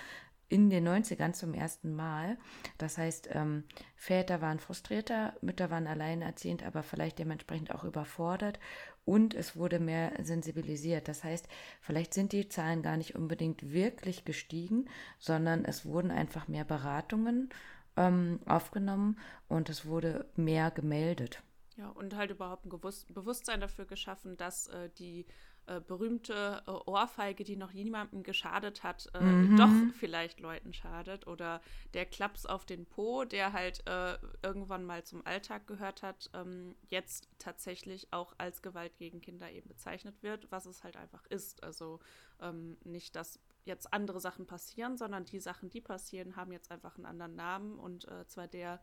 in den 90ern zum ersten Mal. Das heißt, ähm, Väter waren frustrierter, Mütter waren alleinerziehend, aber vielleicht dementsprechend auch überfordert und es wurde mehr sensibilisiert. Das heißt, vielleicht sind die Zahlen gar nicht unbedingt wirklich gestiegen, sondern es wurden einfach mehr Beratungen ähm, aufgenommen und es wurde mehr gemeldet. Ja, und halt überhaupt ein Bewusstsein dafür geschaffen, dass äh, die äh, berühmte äh, Ohrfeige, die noch niemandem geschadet hat, äh, mhm. doch vielleicht Leuten schadet. Oder der Klaps auf den Po, der halt äh, irgendwann mal zum Alltag gehört hat, ähm, jetzt tatsächlich auch als Gewalt gegen Kinder eben bezeichnet wird, was es halt einfach ist. Also ähm, nicht, dass jetzt andere Sachen passieren, sondern die Sachen, die passieren, haben jetzt einfach einen anderen Namen und äh, zwar der,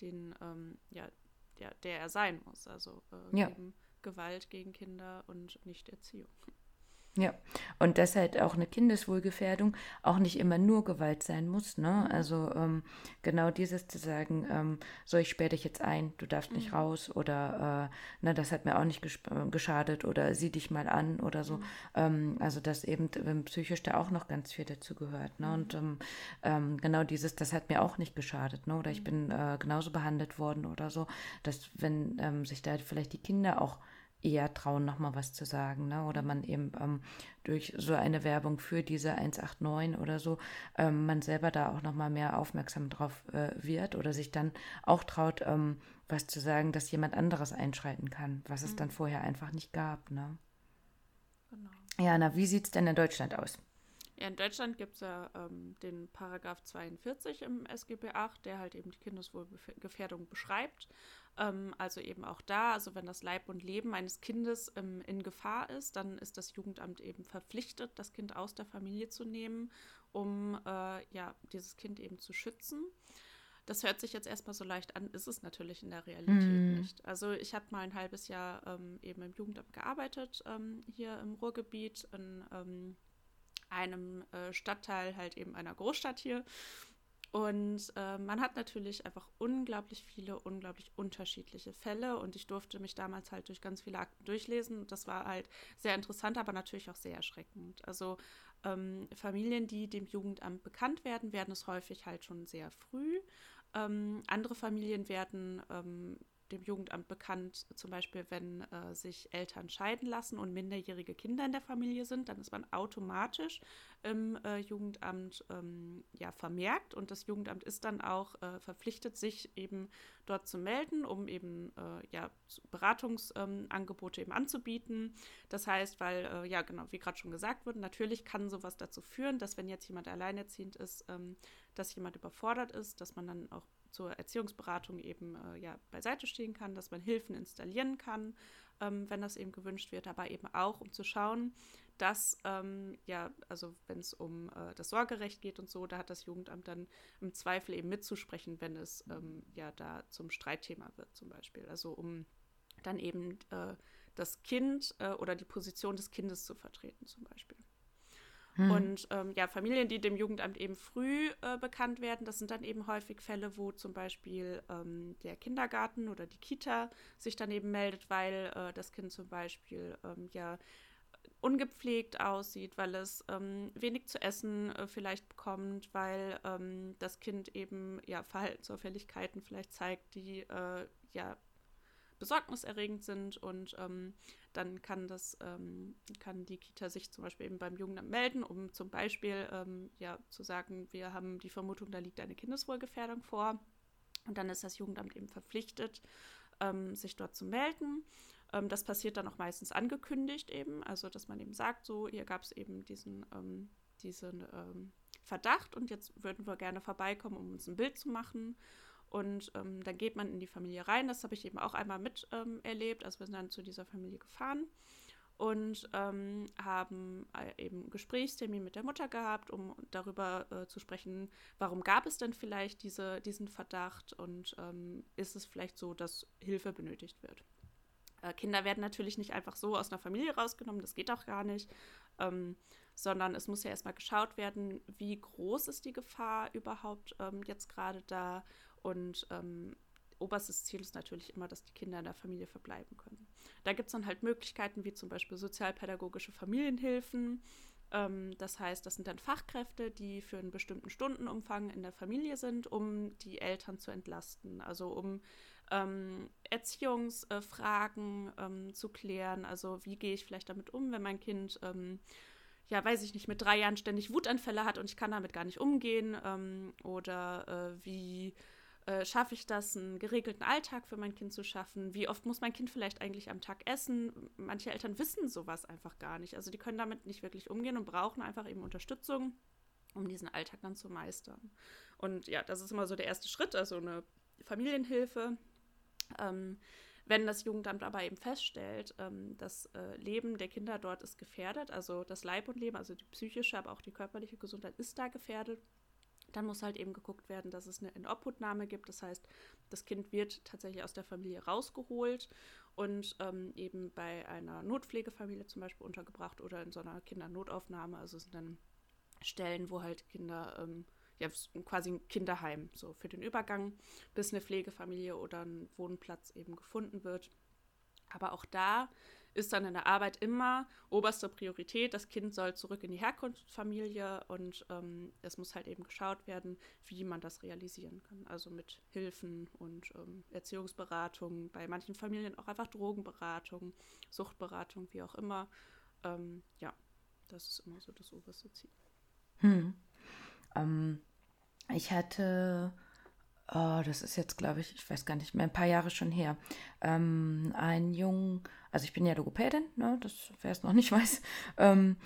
den, ähm, ja, der, der er sein muss. Also ja. eben Gewalt gegen Kinder und nicht Erziehung. Ja, und dass halt auch eine Kindeswohlgefährdung auch nicht immer nur Gewalt sein muss. Ne? Mhm. Also ähm, genau dieses zu sagen, ähm, so ich sperre dich jetzt ein, du darfst nicht mhm. raus oder äh, na, das hat mir auch nicht äh, geschadet oder sieh dich mal an oder so. Mhm. Ähm, also dass eben ähm, psychisch da auch noch ganz viel dazu gehört. Ne? Und mhm. ähm, genau dieses, das hat mir auch nicht geschadet. Ne? Oder ich mhm. bin äh, genauso behandelt worden oder so, dass wenn ähm, sich da vielleicht die Kinder auch eher trauen, nochmal was zu sagen. Ne? Oder man eben ähm, durch so eine Werbung für diese 189 oder so, ähm, man selber da auch nochmal mehr aufmerksam drauf äh, wird oder sich dann auch traut, ähm, was zu sagen, dass jemand anderes einschreiten kann, was es dann mhm. vorher einfach nicht gab. Ne? Genau. Ja, na, wie sieht es denn in Deutschland aus? Ja, in Deutschland gibt es ja ähm, den Paragraph 42 im SGB 8, der halt eben die Kindeswohlgefährdung beschreibt. Ähm, also eben auch da, also wenn das Leib und Leben eines Kindes ähm, in Gefahr ist, dann ist das Jugendamt eben verpflichtet, das Kind aus der Familie zu nehmen, um äh, ja, dieses Kind eben zu schützen. Das hört sich jetzt erstmal so leicht an, ist es natürlich in der Realität mm. nicht. Also ich habe mal ein halbes Jahr ähm, eben im Jugendamt gearbeitet, ähm, hier im Ruhrgebiet, in ähm, einem äh, Stadtteil halt eben einer Großstadt hier. Und äh, man hat natürlich einfach unglaublich viele, unglaublich unterschiedliche Fälle. Und ich durfte mich damals halt durch ganz viele Akten durchlesen. Das war halt sehr interessant, aber natürlich auch sehr erschreckend. Also ähm, Familien, die dem Jugendamt bekannt werden, werden es häufig halt schon sehr früh. Ähm, andere Familien werden ähm, dem Jugendamt bekannt, zum Beispiel, wenn äh, sich Eltern scheiden lassen und minderjährige Kinder in der Familie sind, dann ist man automatisch im äh, Jugendamt ähm, ja, vermerkt und das Jugendamt ist dann auch äh, verpflichtet, sich eben dort zu melden, um eben äh, ja, Beratungsangebote ähm, eben anzubieten. Das heißt, weil, äh, ja genau, wie gerade schon gesagt wurde, natürlich kann sowas dazu führen, dass wenn jetzt jemand alleinerziehend ist, ähm, dass jemand überfordert ist, dass man dann auch zur Erziehungsberatung eben äh, ja, beiseite stehen kann, dass man Hilfen installieren kann, ähm, wenn das eben gewünscht wird, aber eben auch, um zu schauen, dass, ähm, ja, also wenn es um äh, das Sorgerecht geht und so, da hat das Jugendamt dann im Zweifel eben mitzusprechen, wenn es ähm, ja da zum Streitthema wird zum Beispiel. Also um dann eben äh, das Kind äh, oder die Position des Kindes zu vertreten zum Beispiel. Hm. Und ähm, ja, Familien, die dem Jugendamt eben früh äh, bekannt werden, das sind dann eben häufig Fälle, wo zum Beispiel ähm, der Kindergarten oder die Kita sich dann eben meldet, weil äh, das Kind zum Beispiel ähm, ja ungepflegt aussieht, weil es ähm, wenig zu essen äh, vielleicht bekommt, weil ähm, das Kind eben ja Verhaltensauffälligkeiten vielleicht zeigt, die äh, ja besorgniserregend sind und ähm, dann kann das, ähm, kann die Kita sich zum Beispiel eben beim Jugendamt melden, um zum Beispiel ähm, ja zu sagen, wir haben die Vermutung, da liegt eine Kindeswohlgefährdung vor. Und dann ist das Jugendamt eben verpflichtet, ähm, sich dort zu melden. Ähm, das passiert dann auch meistens angekündigt eben, also dass man eben sagt, so, hier gab es eben diesen, ähm, diesen Verdacht und jetzt würden wir gerne vorbeikommen, um uns ein Bild zu machen. Und ähm, dann geht man in die Familie rein. Das habe ich eben auch einmal miterlebt. Ähm, also wir sind dann zu dieser Familie gefahren und ähm, haben äh, eben Gesprächstermin mit der Mutter gehabt, um darüber äh, zu sprechen, warum gab es denn vielleicht diese, diesen Verdacht und ähm, ist es vielleicht so, dass Hilfe benötigt wird. Äh, Kinder werden natürlich nicht einfach so aus einer Familie rausgenommen, das geht auch gar nicht, ähm, sondern es muss ja erstmal geschaut werden, wie groß ist die Gefahr überhaupt ähm, jetzt gerade da und ähm, oberstes Ziel ist natürlich immer, dass die Kinder in der Familie verbleiben können. Da gibt es dann halt Möglichkeiten wie zum Beispiel sozialpädagogische Familienhilfen. Ähm, das heißt, das sind dann Fachkräfte, die für einen bestimmten Stundenumfang in der Familie sind, um die Eltern zu entlasten. Also um ähm, Erziehungsfragen ähm, zu klären. Also wie gehe ich vielleicht damit um, wenn mein Kind ähm, ja, weiß ich nicht, mit drei Jahren ständig Wutanfälle hat und ich kann damit gar nicht umgehen. Ähm, oder äh, wie äh, schaffe ich das, einen geregelten Alltag für mein Kind zu schaffen? Wie oft muss mein Kind vielleicht eigentlich am Tag essen? Manche Eltern wissen sowas einfach gar nicht. Also die können damit nicht wirklich umgehen und brauchen einfach eben Unterstützung, um diesen Alltag dann zu meistern. Und ja, das ist immer so der erste Schritt, also eine Familienhilfe. Ähm, wenn das Jugendamt aber eben feststellt, ähm, das äh, Leben der Kinder dort ist gefährdet, also das Leib und Leben, also die psychische, aber auch die körperliche Gesundheit ist da gefährdet, dann muss halt eben geguckt werden, dass es eine Inobhutnahme gibt. Das heißt, das Kind wird tatsächlich aus der Familie rausgeholt und ähm, eben bei einer Notpflegefamilie zum Beispiel untergebracht oder in so einer Kindernotaufnahme. Also es sind dann Stellen, wo halt Kinder, ähm, ja, quasi ein Kinderheim, so für den Übergang, bis eine Pflegefamilie oder ein Wohnplatz eben gefunden wird. Aber auch da ist dann in der Arbeit immer oberste Priorität. Das Kind soll zurück in die Herkunftsfamilie und ähm, es muss halt eben geschaut werden, wie man das realisieren kann. Also mit Hilfen und ähm, Erziehungsberatung, bei manchen Familien auch einfach Drogenberatung, Suchtberatung, wie auch immer. Ähm, ja, das ist immer so das oberste Ziel. Hm. Ähm, ich hatte oh, das ist jetzt, glaube ich, ich weiß gar nicht mehr, ein paar Jahre schon her, ähm, einen jungen, also ich bin ja Logopädin, ne, das wer es noch nicht weiß. Ähm,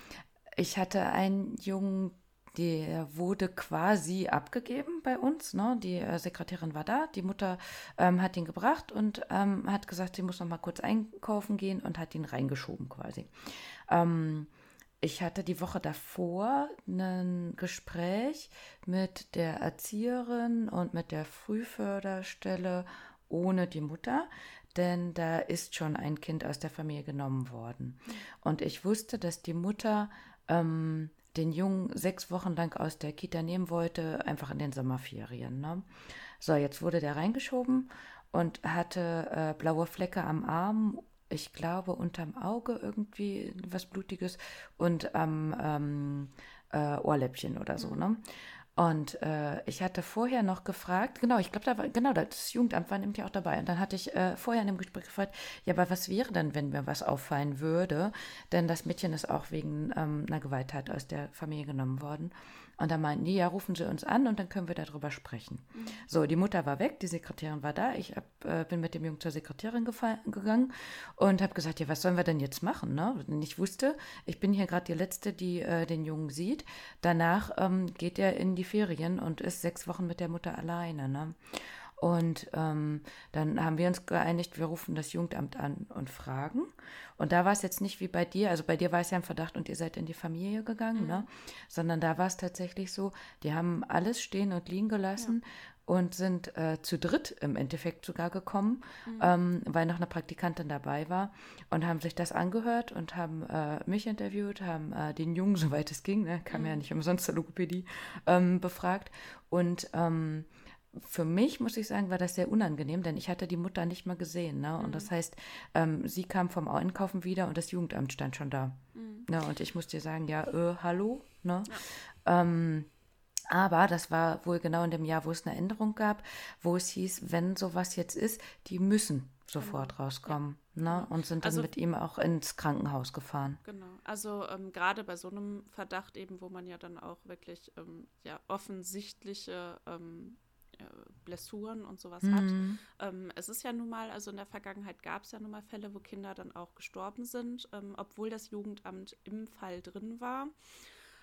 ich hatte einen Jungen, der wurde quasi abgegeben bei uns. Ne? Die äh, Sekretärin war da, die Mutter ähm, hat ihn gebracht und ähm, hat gesagt, sie muss noch mal kurz einkaufen gehen und hat ihn reingeschoben quasi. Ähm, ich hatte die Woche davor ein Gespräch mit der Erzieherin und mit der Frühförderstelle ohne die Mutter, denn da ist schon ein Kind aus der Familie genommen worden. Und ich wusste, dass die Mutter ähm, den Jungen sechs Wochen lang aus der Kita nehmen wollte, einfach in den Sommerferien. Ne? So, jetzt wurde der reingeschoben und hatte äh, blaue Flecke am Arm ich glaube, unterm Auge irgendwie was Blutiges und am ähm, äh, Ohrläppchen oder so. Ne? Und äh, ich hatte vorher noch gefragt, genau, ich glaube, da war, genau, das Jugendamt war nämlich auch dabei. Und dann hatte ich äh, vorher in dem Gespräch gefragt, ja, aber was wäre denn, wenn mir was auffallen würde? Denn das Mädchen ist auch wegen ähm, einer Gewalttat aus der Familie genommen worden. Und da meinten die, ja, rufen Sie uns an und dann können wir darüber sprechen. Mhm. So, die Mutter war weg, die Sekretärin war da. Ich hab, äh, bin mit dem Jungen zur Sekretärin gegangen und habe gesagt, ja, was sollen wir denn jetzt machen? Ne? Und ich wusste, ich bin hier gerade die Letzte, die äh, den Jungen sieht. Danach ähm, geht er in die Ferien und ist sechs Wochen mit der Mutter alleine. Ne? Und ähm, dann haben wir uns geeinigt, wir rufen das Jugendamt an und fragen. Und da war es jetzt nicht wie bei dir, also bei dir war es ja ein Verdacht und ihr seid in die Familie gegangen, mhm. ne? Sondern da war es tatsächlich so, die haben alles stehen und liegen gelassen. Ja und sind äh, zu dritt im Endeffekt sogar gekommen, mhm. ähm, weil noch eine Praktikantin dabei war und haben sich das angehört und haben äh, mich interviewt, haben äh, den Jungen, soweit es ging, ne, kam mhm. ja nicht umsonst zur Logopädie, ähm, befragt und ähm, für mich, muss ich sagen, war das sehr unangenehm, denn ich hatte die Mutter nicht mal gesehen. Ne? Und mhm. das heißt, ähm, sie kam vom Einkaufen wieder und das Jugendamt stand schon da. Mhm. Ne? Und ich musste sagen, ja, äh, hallo. Ne? Ja. Ähm, aber das war wohl genau in dem Jahr, wo es eine Änderung gab, wo es hieß, wenn sowas jetzt ist, die müssen sofort genau. rauskommen. Ja. Ne? Und sind dann also, mit ihm auch ins Krankenhaus gefahren. Genau. Also ähm, gerade bei so einem Verdacht eben, wo man ja dann auch wirklich ähm, ja, offensichtliche ähm, äh, Blessuren und sowas mhm. hat. Ähm, es ist ja nun mal, also in der Vergangenheit gab es ja nun mal Fälle, wo Kinder dann auch gestorben sind, ähm, obwohl das Jugendamt im Fall drin war.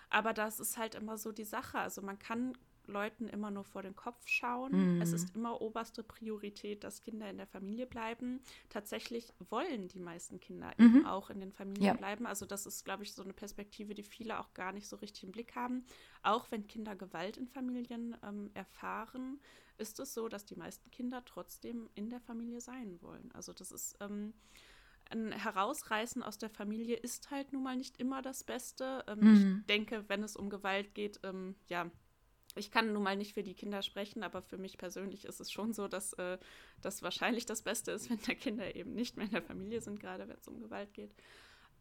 Aber das ist halt immer so die Sache. Also man kann Leuten immer nur vor den Kopf schauen. Mhm. Es ist immer oberste Priorität, dass Kinder in der Familie bleiben. Tatsächlich wollen die meisten Kinder mhm. eben auch in den Familien ja. bleiben. Also das ist, glaube ich, so eine Perspektive, die viele auch gar nicht so richtig im Blick haben. Auch wenn Kinder Gewalt in Familien ähm, erfahren, ist es so, dass die meisten Kinder trotzdem in der Familie sein wollen. Also das ist ähm, ein Herausreißen aus der Familie ist halt nun mal nicht immer das Beste. Ähm, mhm. Ich denke, wenn es um Gewalt geht, ähm, ja, ich kann nun mal nicht für die Kinder sprechen, aber für mich persönlich ist es schon so, dass äh, das wahrscheinlich das Beste ist, wenn da Kinder eben nicht mehr in der Familie sind, gerade wenn es um Gewalt geht.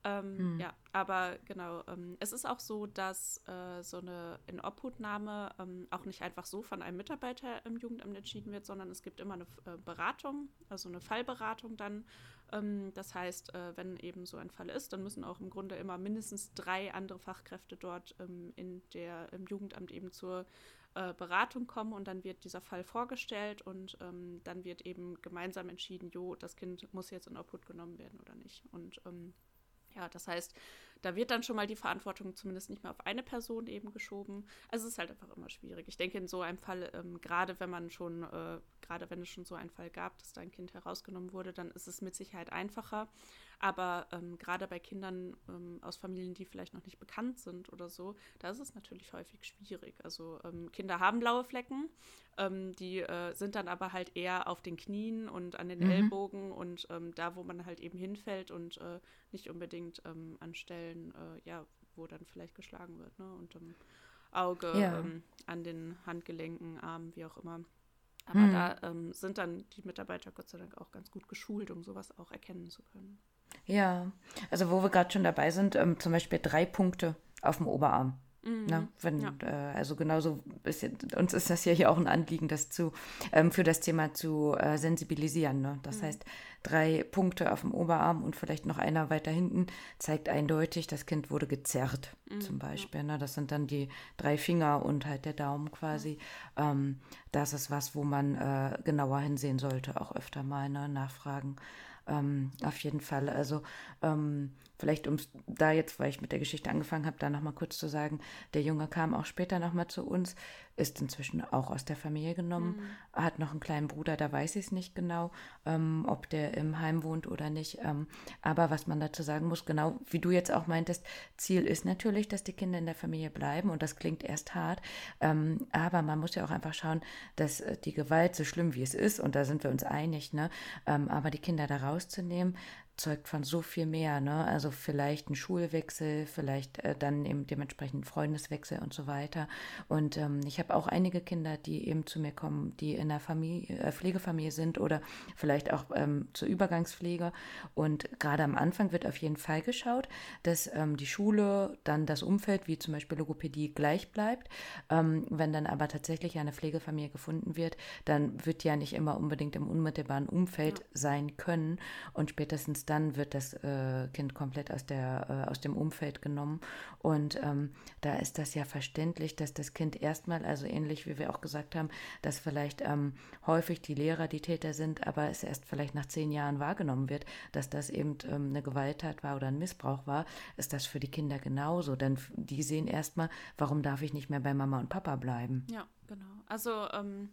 Ähm, hm. Ja, aber genau, ähm, es ist auch so, dass äh, so eine Inobhutnahme ähm, auch nicht einfach so von einem Mitarbeiter im Jugendamt entschieden wird, sondern es gibt immer eine äh, Beratung, also eine Fallberatung dann. Ähm, das heißt, äh, wenn eben so ein Fall ist, dann müssen auch im Grunde immer mindestens drei andere Fachkräfte dort ähm, in der, im Jugendamt eben zur äh, Beratung kommen und dann wird dieser Fall vorgestellt und ähm, dann wird eben gemeinsam entschieden, jo, das Kind muss jetzt in Obhut genommen werden oder nicht. Und ja, das heißt, da wird dann schon mal die Verantwortung zumindest nicht mehr auf eine Person eben geschoben. Also es ist halt einfach immer schwierig. Ich denke, in so einem Fall, ähm, gerade wenn man schon, äh, gerade wenn es schon so einen Fall gab, dass da ein Kind herausgenommen wurde, dann ist es mit Sicherheit einfacher. Aber ähm, gerade bei Kindern ähm, aus Familien, die vielleicht noch nicht bekannt sind oder so, da ist es natürlich häufig schwierig. Also ähm, Kinder haben blaue Flecken, ähm, die äh, sind dann aber halt eher auf den Knien und an den mhm. Ellbogen und ähm, da, wo man halt eben hinfällt und äh, nicht unbedingt ähm, an Stellen, äh, ja, wo dann vielleicht geschlagen wird, ne? Und im Auge, ja. an den Handgelenken, Armen, wie auch immer. Aber mhm. da sind dann die Mitarbeiter Gott sei Dank auch ganz gut geschult, um sowas auch erkennen zu können. Ja, also wo wir gerade schon dabei sind, ähm, zum Beispiel drei Punkte auf dem Oberarm. Mhm. Na, wenn, ja. äh, also genauso ist, uns ist das ja hier auch ein Anliegen, das zu ähm, für das Thema zu äh, sensibilisieren. Ne? Das mhm. heißt, drei Punkte auf dem Oberarm und vielleicht noch einer weiter hinten zeigt eindeutig, das Kind wurde gezerrt, mhm. zum Beispiel. Ne? Das sind dann die drei Finger und halt der Daumen quasi. Ähm, das ist was, wo man äh, genauer hinsehen sollte, auch öfter mal ne? nachfragen. Ähm, auf jeden Fall. Also ähm, vielleicht um da jetzt, weil ich mit der Geschichte angefangen habe, da nochmal kurz zu sagen, der Junge kam auch später nochmal zu uns, ist inzwischen auch aus der Familie genommen, mhm. hat noch einen kleinen Bruder, da weiß ich es nicht genau, ähm, ob der im Heim wohnt oder nicht. Ähm, aber was man dazu sagen muss, genau wie du jetzt auch meintest, Ziel ist natürlich, dass die Kinder in der Familie bleiben und das klingt erst hart, ähm, aber man muss ja auch einfach schauen, dass äh, die Gewalt, so schlimm wie es ist, und da sind wir uns einig, ne, ähm, aber die Kinder da rauszunehmen, zeugt von so viel mehr, ne? Also vielleicht ein Schulwechsel, vielleicht äh, dann eben dementsprechend Freundeswechsel und so weiter. Und ähm, ich habe auch einige Kinder, die eben zu mir kommen, die in einer Familie, äh, Pflegefamilie sind oder vielleicht auch ähm, zur Übergangspflege. Und gerade am Anfang wird auf jeden Fall geschaut, dass ähm, die Schule, dann das Umfeld, wie zum Beispiel Logopädie, gleich bleibt. Ähm, wenn dann aber tatsächlich eine Pflegefamilie gefunden wird, dann wird ja nicht immer unbedingt im unmittelbaren Umfeld ja. sein können. Und spätestens dann wird das äh, Kind komplett aus, der, äh, aus dem Umfeld genommen. Und ähm, da ist das ja verständlich, dass das Kind erstmal, also ähnlich wie wir auch gesagt haben, dass vielleicht ähm, häufig die Lehrer die Täter sind, aber es erst vielleicht nach zehn Jahren wahrgenommen wird, dass das eben ähm, eine Gewalttat war oder ein Missbrauch war, ist das für die Kinder genauso. Denn die sehen erstmal, warum darf ich nicht mehr bei Mama und Papa bleiben? Ja, genau. Also ähm,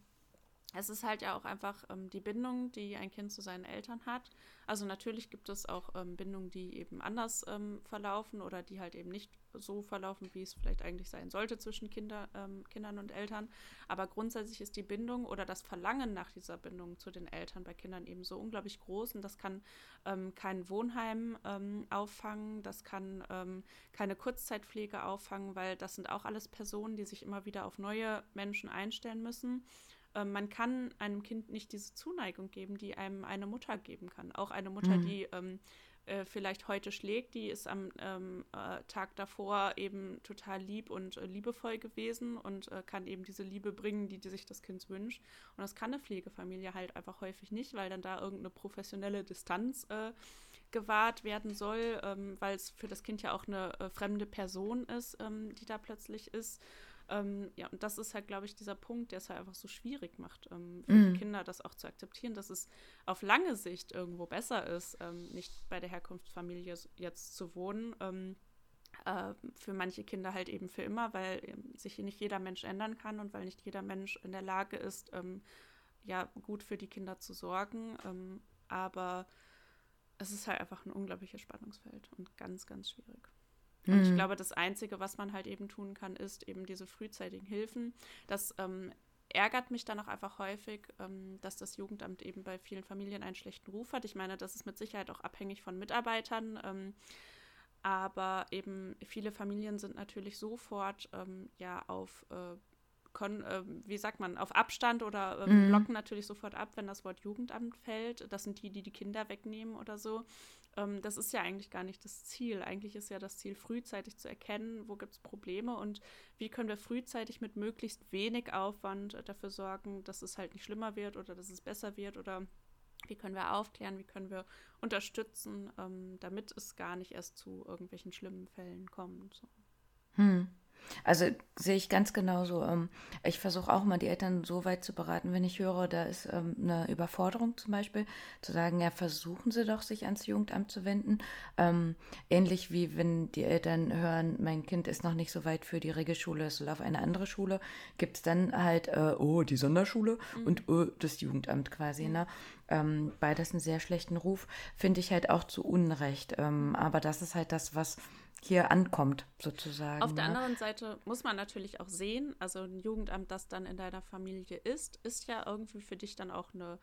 es ist halt ja auch einfach ähm, die Bindung, die ein Kind zu seinen Eltern hat. Also natürlich gibt es auch ähm, Bindungen, die eben anders ähm, verlaufen oder die halt eben nicht so verlaufen, wie es vielleicht eigentlich sein sollte zwischen Kinder, ähm, Kindern und Eltern. Aber grundsätzlich ist die Bindung oder das Verlangen nach dieser Bindung zu den Eltern bei Kindern eben so unglaublich groß und das kann ähm, kein Wohnheim ähm, auffangen, das kann keine Kurzzeitpflege auffangen, weil das sind auch alles Personen, die sich immer wieder auf neue Menschen einstellen müssen. Ähm, man kann einem Kind nicht diese Zuneigung geben, die einem eine Mutter geben kann. Auch eine Mutter, mhm. die ähm, äh, vielleicht heute schlägt, die ist am ähm, äh, Tag davor eben total lieb und äh, liebevoll gewesen und äh, kann eben diese Liebe bringen, die, die sich das Kind wünscht. Und das kann eine Pflegefamilie halt einfach häufig nicht, weil dann da irgendeine professionelle Distanz äh, gewahrt werden soll, ähm, weil es für das Kind ja auch eine äh, fremde Person ist, ähm, die da plötzlich ist. Ähm, ja, und das ist halt, glaube ich, dieser Punkt, der es halt einfach so schwierig macht, ähm, für mm. die Kinder das auch zu akzeptieren, dass es auf lange Sicht irgendwo besser ist, ähm, nicht bei der Herkunftsfamilie jetzt zu wohnen. Ähm, äh, für manche Kinder halt eben für immer, weil ähm, sich nicht jeder Mensch ändern kann und weil nicht jeder Mensch in der Lage ist, ähm, ja, gut für die Kinder zu sorgen. aber es ist halt einfach ein unglaubliches Spannungsfeld und ganz, ganz schwierig. Und ich mhm. glaube, das Einzige, was man halt eben tun kann, ist eben diese frühzeitigen Hilfen. Das ähm, ärgert mich dann auch einfach häufig, ähm, dass das Jugendamt eben bei vielen Familien einen schlechten Ruf hat. Ich meine, das ist mit Sicherheit auch abhängig von Mitarbeitern. Ähm, aber eben viele Familien sind natürlich sofort ähm, ja auf äh, Kon äh, wie sagt man, auf Abstand oder äh, blocken natürlich sofort ab, wenn das Wort Jugendamt fällt. Das sind die, die die Kinder wegnehmen oder so. Ähm, das ist ja eigentlich gar nicht das Ziel. Eigentlich ist ja das Ziel, frühzeitig zu erkennen, wo gibt es Probleme und wie können wir frühzeitig mit möglichst wenig Aufwand dafür sorgen, dass es halt nicht schlimmer wird oder dass es besser wird oder wie können wir aufklären, wie können wir unterstützen, ähm, damit es gar nicht erst zu irgendwelchen schlimmen Fällen kommt. So. Hm. Also sehe ich ganz genauso. Ähm, ich versuche auch mal die Eltern so weit zu beraten, wenn ich höre, da ist ähm, eine Überforderung zum Beispiel, zu sagen, ja, versuchen Sie doch, sich ans Jugendamt zu wenden. Ähm, ähnlich wie wenn die Eltern hören, mein Kind ist noch nicht so weit für die Regelschule, es soll auf eine andere Schule, gibt es dann halt, äh, oh, die Sonderschule mhm. und oh, das Jugendamt quasi. Ne? Beides einen sehr schlechten Ruf, finde ich halt auch zu Unrecht. Aber das ist halt das, was hier ankommt, sozusagen. Auf der ne? anderen Seite muss man natürlich auch sehen, also ein Jugendamt, das dann in deiner Familie ist, ist ja irgendwie für dich dann auch eine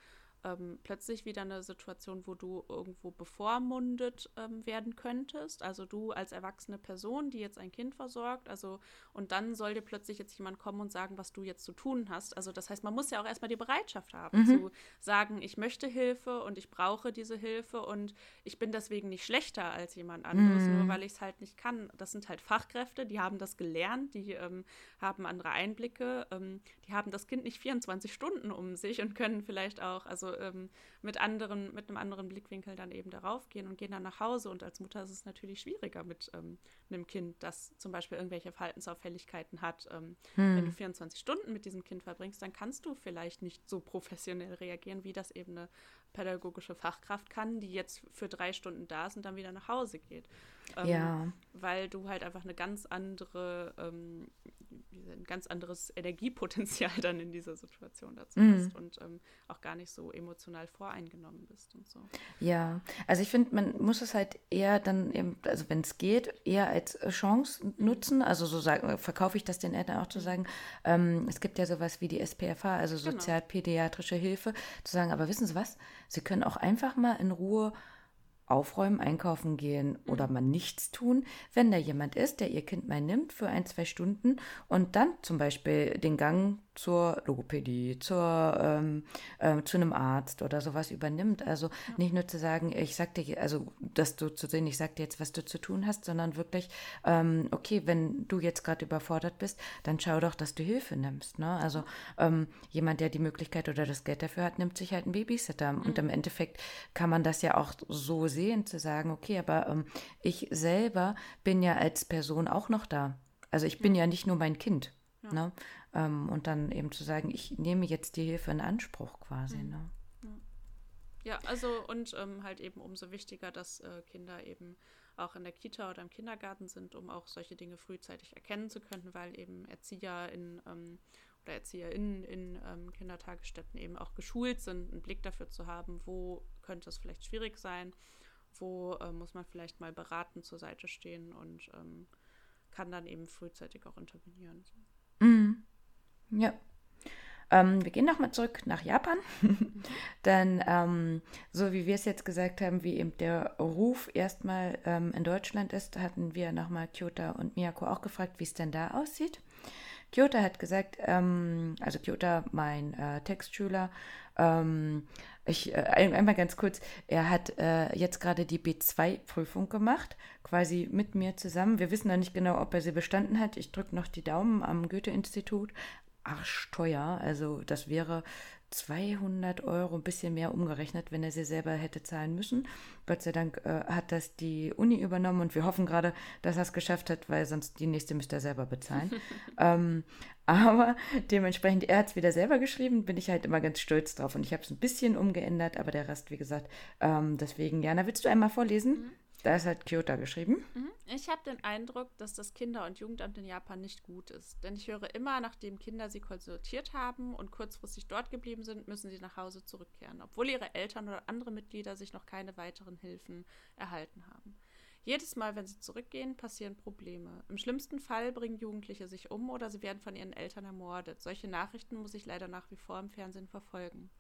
ähm, plötzlich wieder eine Situation, wo du irgendwo bevormundet ähm, werden könntest. Also du als erwachsene Person, die jetzt ein Kind versorgt, also und dann soll dir plötzlich jetzt jemand kommen und sagen, was du jetzt zu tun hast. Also das heißt, man muss ja auch erstmal die Bereitschaft haben, mhm. zu sagen, ich möchte Hilfe und ich brauche diese Hilfe und ich bin deswegen nicht schlechter als jemand anderes, mhm. nur weil ich es halt nicht kann. Das sind halt Fachkräfte, die haben das gelernt, die ähm, haben andere Einblicke, ähm, die haben das Kind nicht 24 Stunden um sich und können vielleicht auch, also ähm, mit anderen, mit einem anderen Blickwinkel dann eben darauf gehen und gehen dann nach Hause. Und als Mutter ist es natürlich schwieriger mit ähm, einem Kind, das zum Beispiel irgendwelche Verhaltensauffälligkeiten hat. Ähm, hm. Wenn du 24 Stunden mit diesem Kind verbringst, dann kannst du vielleicht nicht so professionell reagieren, wie das eben eine pädagogische Fachkraft kann, die jetzt für drei Stunden da ist und dann wieder nach Hause geht. Ähm, ja. Weil du halt einfach eine ganz andere, ähm, ein ganz anderes Energiepotenzial dann in dieser Situation dazu mhm. hast und ähm, auch gar nicht so emotional voreingenommen bist und so. Ja, also ich finde, man muss es halt eher dann eben, also wenn es geht, eher als Chance mhm. nutzen. Also so sagen, verkaufe ich das den Eltern auch zu mhm. sagen, ähm, es gibt ja sowas wie die SPFH, also genau. sozialpädiatrische Hilfe, zu sagen, aber wissen Sie was, Sie können auch einfach mal in Ruhe aufräumen, einkaufen gehen oder mal nichts tun, wenn da jemand ist, der ihr Kind mal nimmt für ein, zwei Stunden und dann zum Beispiel den Gang zur Logopädie, zur, ähm, äh, zu einem Arzt oder sowas übernimmt. Also ja. nicht nur zu sagen, ich sag dir, also dass du zu sehen, ich sag dir jetzt, was du zu tun hast, sondern wirklich, ähm, okay, wenn du jetzt gerade überfordert bist, dann schau doch, dass du Hilfe nimmst. Ne? Also ähm, jemand, der die Möglichkeit oder das Geld dafür hat, nimmt sich halt einen Babysitter. Mhm. Und im Endeffekt kann man das ja auch so sehen, zu sagen, okay, aber ähm, ich selber bin ja als Person auch noch da. Also ich bin ja, ja nicht nur mein Kind. Ne? Ähm, und dann eben zu sagen, ich nehme jetzt die Hilfe in Anspruch quasi. Mhm. Ne? Ja, also und ähm, halt eben umso wichtiger, dass äh, Kinder eben auch in der Kita oder im Kindergarten sind, um auch solche Dinge frühzeitig erkennen zu können, weil eben Erzieher in ähm, oder ErzieherInnen in ähm, Kindertagesstätten eben auch geschult sind, einen Blick dafür zu haben, wo könnte es vielleicht schwierig sein, wo äh, muss man vielleicht mal beraten zur Seite stehen und ähm, kann dann eben frühzeitig auch intervenieren. Mhm. Ja. Ähm, wir gehen nochmal zurück nach Japan. Denn ähm, so wie wir es jetzt gesagt haben, wie eben der Ruf erstmal ähm, in Deutschland ist, hatten wir nochmal Kyota und Miyako auch gefragt, wie es denn da aussieht. Kyota hat gesagt, ähm, also Kyota, mein äh, Textschüler, ähm, ich, äh, einmal ganz kurz, er hat äh, jetzt gerade die B2-Prüfung gemacht, quasi mit mir zusammen. Wir wissen noch nicht genau, ob er sie bestanden hat. Ich drücke noch die Daumen am Goethe-Institut, arschteuer. Also das wäre 200 Euro, ein bisschen mehr umgerechnet, wenn er sie selber hätte zahlen müssen. Gott sei Dank äh, hat das die Uni übernommen und wir hoffen gerade, dass er es geschafft hat, weil sonst die nächste müsste er selber bezahlen. ähm, aber dementsprechend, er hat es wieder selber geschrieben, bin ich halt immer ganz stolz drauf und ich habe es ein bisschen umgeändert, aber der Rest, wie gesagt, ähm, deswegen, Jana, willst du einmal vorlesen? Mhm. Da ist halt Kyoto geschrieben. Mhm. Ich habe den Eindruck, dass das Kinder- und Jugendamt in Japan nicht gut ist. Denn ich höre immer, nachdem Kinder sie konsultiert haben und kurzfristig dort geblieben sind, müssen sie nach Hause zurückkehren, obwohl ihre Eltern oder andere Mitglieder sich noch keine weiteren Hilfen erhalten haben. Jedes Mal, wenn sie zurückgehen, passieren Probleme. Im schlimmsten Fall bringen Jugendliche sich um oder sie werden von ihren Eltern ermordet. Solche Nachrichten muss ich leider nach wie vor im Fernsehen verfolgen.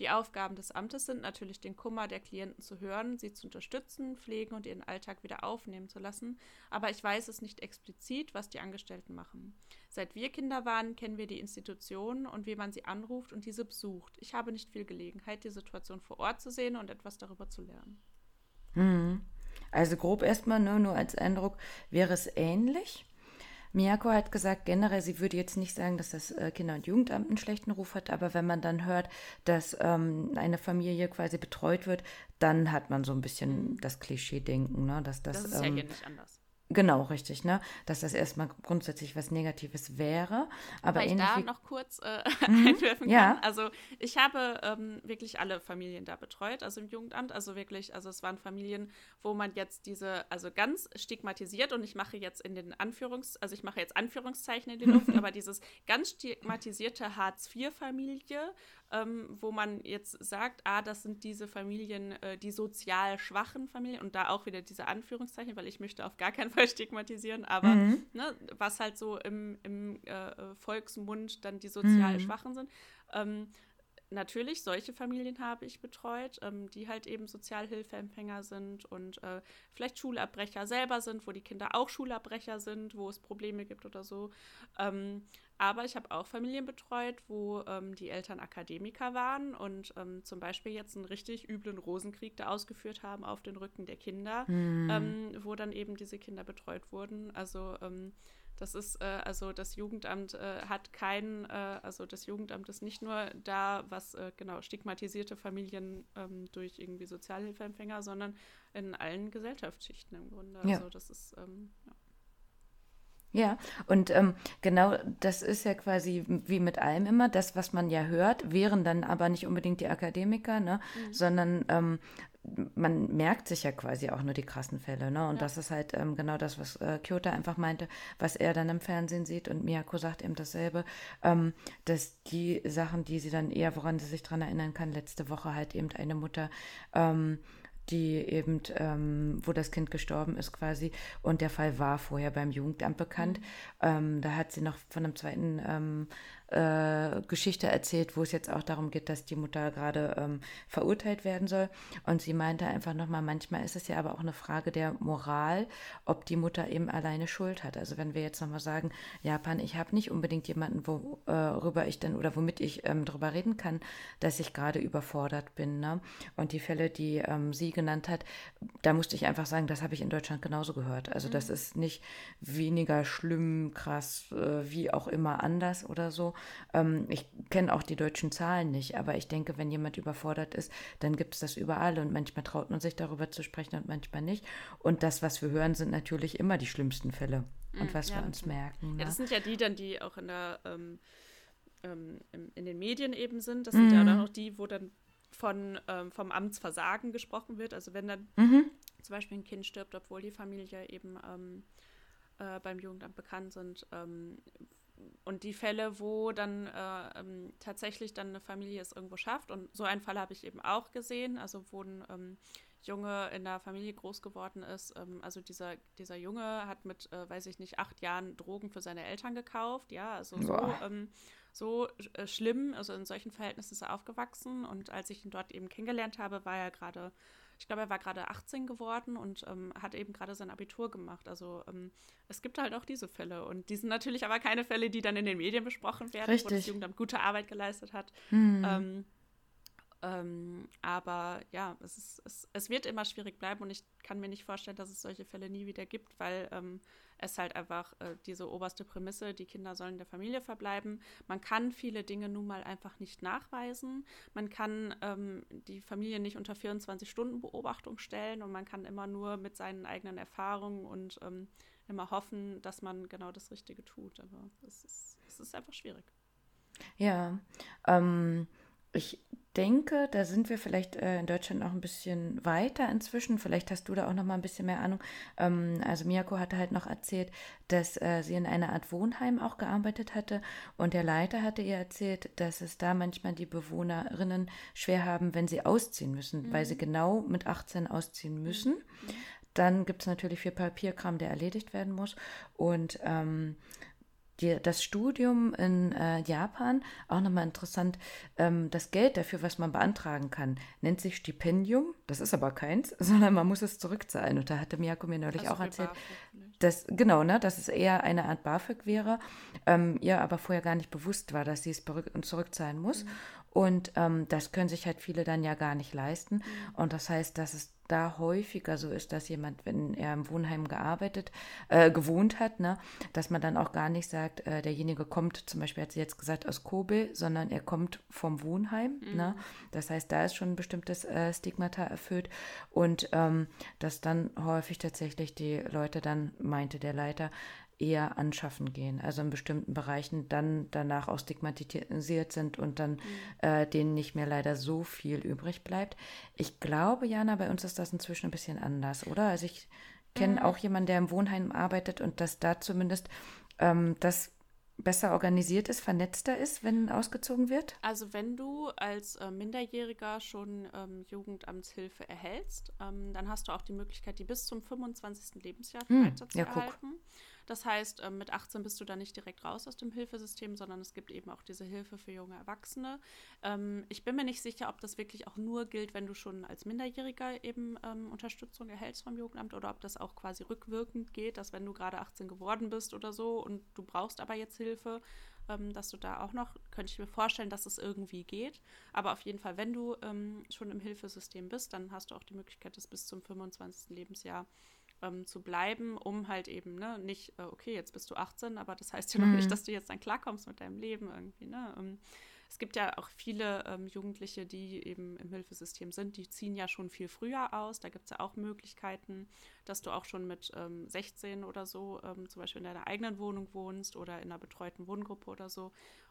Die Aufgaben des Amtes sind natürlich, den Kummer der Klienten zu hören, sie zu unterstützen, pflegen und ihren Alltag wieder aufnehmen zu lassen. Aber ich weiß es nicht explizit, was die Angestellten machen. Seit wir Kinder waren, kennen wir die Institutionen und wie man sie anruft und diese besucht. Ich habe nicht viel Gelegenheit, die Situation vor Ort zu sehen und etwas darüber zu lernen. Hm. Also grob erstmal, ne, nur als Eindruck, wäre es ähnlich. Miyako hat gesagt, generell, sie würde jetzt nicht sagen, dass das äh, Kinder- und Jugendamt einen schlechten Ruf hat, aber wenn man dann hört, dass ähm, eine Familie quasi betreut wird, dann hat man so ein bisschen das Klischee-Denken, ne? dass das. Das ist ähm, ja hier nicht anders. Genau, richtig, ne? Dass das erstmal grundsätzlich was Negatives wäre. Aber Weil ich da noch kurz äh, mhm. einwerfen kann. Ja. Also ich habe ähm, wirklich alle Familien da betreut, also im Jugendamt. Also wirklich, also es waren Familien, wo man jetzt diese, also ganz stigmatisiert und ich mache jetzt in den Anführungs, also ich mache jetzt Anführungszeichen in die Luft, aber dieses ganz stigmatisierte Hartz-IV-Familie, ähm, wo man jetzt sagt, ah, das sind diese Familien, äh, die sozial schwachen Familien und da auch wieder diese Anführungszeichen, weil ich möchte auf gar keinen Fall stigmatisieren, aber mhm. ne, was halt so im, im äh, Volksmund dann die sozial mhm. Schwachen sind. Ähm, natürlich, solche Familien habe ich betreut, ähm, die halt eben Sozialhilfeempfänger sind und äh, vielleicht Schulabbrecher selber sind, wo die Kinder auch Schulabbrecher sind, wo es Probleme gibt oder so. Ähm, aber ich habe auch Familien betreut, wo ähm, die Eltern Akademiker waren und ähm, zum Beispiel jetzt einen richtig üblen Rosenkrieg da ausgeführt haben auf den Rücken der Kinder, mhm. wo dann eben diese Kinder betreut wurden. Also ähm, das ist, äh, also das Jugendamt äh, hat kein, äh, also das Jugendamt ist nicht nur da, was äh, genau stigmatisierte Familien ähm, durch irgendwie Sozialhilfeempfänger, sondern in allen Gesellschaftsschichten im Grunde. Ja. Also das ist, ähm, ja. Ja, und ähm, genau das ist ja quasi wie mit allem immer, das, was man ja hört, wären dann aber nicht unbedingt die Akademiker, ne, mhm. sondern ähm, man merkt sich ja quasi auch nur die krassen Fälle, ne? Und ja. das ist halt ähm, genau das, was äh, Kyoto einfach meinte, was er dann im Fernsehen sieht und Miyako sagt eben dasselbe, ähm, dass die Sachen, die sie dann eher, woran sie sich dran erinnern kann, letzte Woche halt eben eine Mutter ähm, die eben, ähm, wo das Kind gestorben ist quasi. Und der Fall war vorher beim Jugendamt bekannt. Mhm. Ähm, da hat sie noch von einem zweiten ähm, äh, Geschichte erzählt, wo es jetzt auch darum geht, dass die Mutter gerade ähm, verurteilt werden soll. Und sie meinte einfach nochmal, manchmal ist es ja aber auch eine Frage der Moral, ob die Mutter eben alleine Schuld hat. Also wenn wir jetzt nochmal sagen, Japan, ich habe nicht unbedingt jemanden, worüber äh, ich dann oder womit ich ähm, darüber reden kann, dass ich gerade überfordert bin. Ne? Und die Fälle, die ähm, sie genannt hat, da musste ich einfach sagen, das habe ich in Deutschland genauso gehört. Also mhm. das ist nicht weniger schlimm, krass, äh, wie auch immer anders oder so, ähm, ich kenne auch die deutschen Zahlen nicht, aber ich denke, wenn jemand überfordert ist, dann gibt es das überall und manchmal traut man sich darüber zu sprechen und manchmal nicht. Und das, was wir hören, sind natürlich immer die schlimmsten Fälle und mm, was ja, wir uns merken. Ne? Ja, das sind ja die dann, die auch in der ähm, ähm, in den Medien eben sind. Das sind mm. ja dann auch die, wo dann von, ähm, vom Amtsversagen gesprochen wird. Also wenn dann mhm. zum Beispiel ein Kind stirbt, obwohl die Familie eben ähm, äh, beim Jugendamt bekannt sind, ähm, und die Fälle, wo dann äh, ähm, tatsächlich dann eine Familie es irgendwo schafft, und so einen Fall habe ich eben auch gesehen, also wo ein ähm, Junge in der Familie groß geworden ist. Ähm, also dieser, dieser Junge hat mit, äh, weiß ich nicht, acht Jahren Drogen für seine Eltern gekauft, ja, also so, ähm, so äh, schlimm, also in solchen Verhältnissen ist er aufgewachsen. Und als ich ihn dort eben kennengelernt habe, war er gerade ich glaube, er war gerade 18 geworden und ähm, hat eben gerade sein Abitur gemacht. Also ähm, es gibt halt auch diese Fälle. Und die sind natürlich aber keine Fälle, die dann in den Medien besprochen werden, Richtig. wo das Jugendamt gute Arbeit geleistet hat. Mhm. Ähm, ähm, aber ja, es, ist, es, es, wird immer schwierig bleiben und ich kann mir nicht vorstellen, dass es solche Fälle nie wieder gibt, weil es halt einfach äh, diese oberste Prämisse, die Kinder sollen in der Familie verbleiben. Man kann viele Dinge nun mal einfach nicht nachweisen. Man kann ähm, die Familie nicht unter 24 Stunden Beobachtung stellen und man kann immer nur mit seinen eigenen Erfahrungen und ähm, immer hoffen, dass man genau das Richtige tut. Aber es ist, es ist einfach schwierig. Ja, ähm, ich denke, da sind wir vielleicht äh, in Deutschland auch ein bisschen weiter inzwischen. Vielleicht hast du da auch noch mal ein bisschen mehr Ahnung. Ähm, also Miyako hatte halt noch erzählt, dass äh, sie in einer Art Wohnheim auch gearbeitet hatte und der Leiter hatte ihr erzählt, dass es da manchmal die Bewohnerinnen schwer haben, wenn sie ausziehen müssen, mhm. weil sie mhm. genau mit 18 ausziehen müssen. Mhm. Dann gibt es natürlich viel Papierkram, der erledigt werden muss und ähm, die, das Studium in äh, Japan, auch nochmal interessant, ähm, das Geld dafür, was man beantragen kann, nennt sich Stipendium. Das ist aber keins, sondern man muss es zurückzahlen. Und da hatte Miyako mir neulich also auch erzählt, dass, genau, ne, dass es eher eine Art BAföG wäre, ähm, ihr aber vorher gar nicht bewusst war, dass sie es zurückzahlen muss. Mhm. Und ähm, das können sich halt viele dann ja gar nicht leisten. Mhm. Und das heißt, dass es da häufiger so ist, dass jemand, wenn er im Wohnheim gearbeitet, äh, gewohnt hat, ne, dass man dann auch gar nicht sagt, äh, derjenige kommt, zum Beispiel hat sie jetzt gesagt, aus Kobe, sondern er kommt vom Wohnheim. Mhm. Ne? Das heißt, da ist schon ein bestimmtes äh, Stigmata erfüllt und ähm, dass dann häufig tatsächlich die Leute dann, meinte der Leiter, eher anschaffen gehen, also in bestimmten Bereichen dann danach auch stigmatisiert sind und dann mhm. äh, denen nicht mehr leider so viel übrig bleibt. Ich glaube, Jana, bei uns ist das inzwischen ein bisschen anders, oder? Also ich kenne mhm. auch jemanden, der im Wohnheim arbeitet und dass da zumindest ähm, das besser organisiert ist, vernetzter ist, wenn ausgezogen wird? Also wenn du als äh, Minderjähriger schon ähm, Jugendamtshilfe erhältst, ähm, dann hast du auch die Möglichkeit, die bis zum 25. Lebensjahr hm, weiter zu ja. Guck. Das heißt, ähm, mit 18 bist du da nicht direkt raus aus dem Hilfesystem, sondern es gibt eben auch diese Hilfe für junge Erwachsene. Ähm, ich bin mir nicht sicher, ob das wirklich auch nur gilt, wenn du schon als Minderjähriger eben ähm, Unterstützung erhältst vom Jugendamt oder ob das auch quasi rückwirkend geht, dass wenn du gerade 18 geworden bist oder so und du brauchst aber jetzt Hilfe, dass du da auch noch, könnte ich mir vorstellen, dass es irgendwie geht. Aber auf jeden Fall, wenn du ähm, schon im Hilfesystem bist, dann hast du auch die Möglichkeit, das bis zum 25. Lebensjahr ähm, zu bleiben, um halt eben, ne, nicht, äh, okay, jetzt bist du 18, aber das heißt ja noch mhm. nicht, dass du jetzt dann klarkommst mit deinem Leben irgendwie, ne? Ähm, es gibt ja auch viele ähm, Jugendliche, die eben im Hilfesystem sind, die ziehen ja schon viel früher aus. Da gibt es ja auch Möglichkeiten, dass du auch schon mit ähm, 16 oder so ähm, zum Beispiel in deiner eigenen Wohnung wohnst oder in einer betreuten Wohngruppe oder so.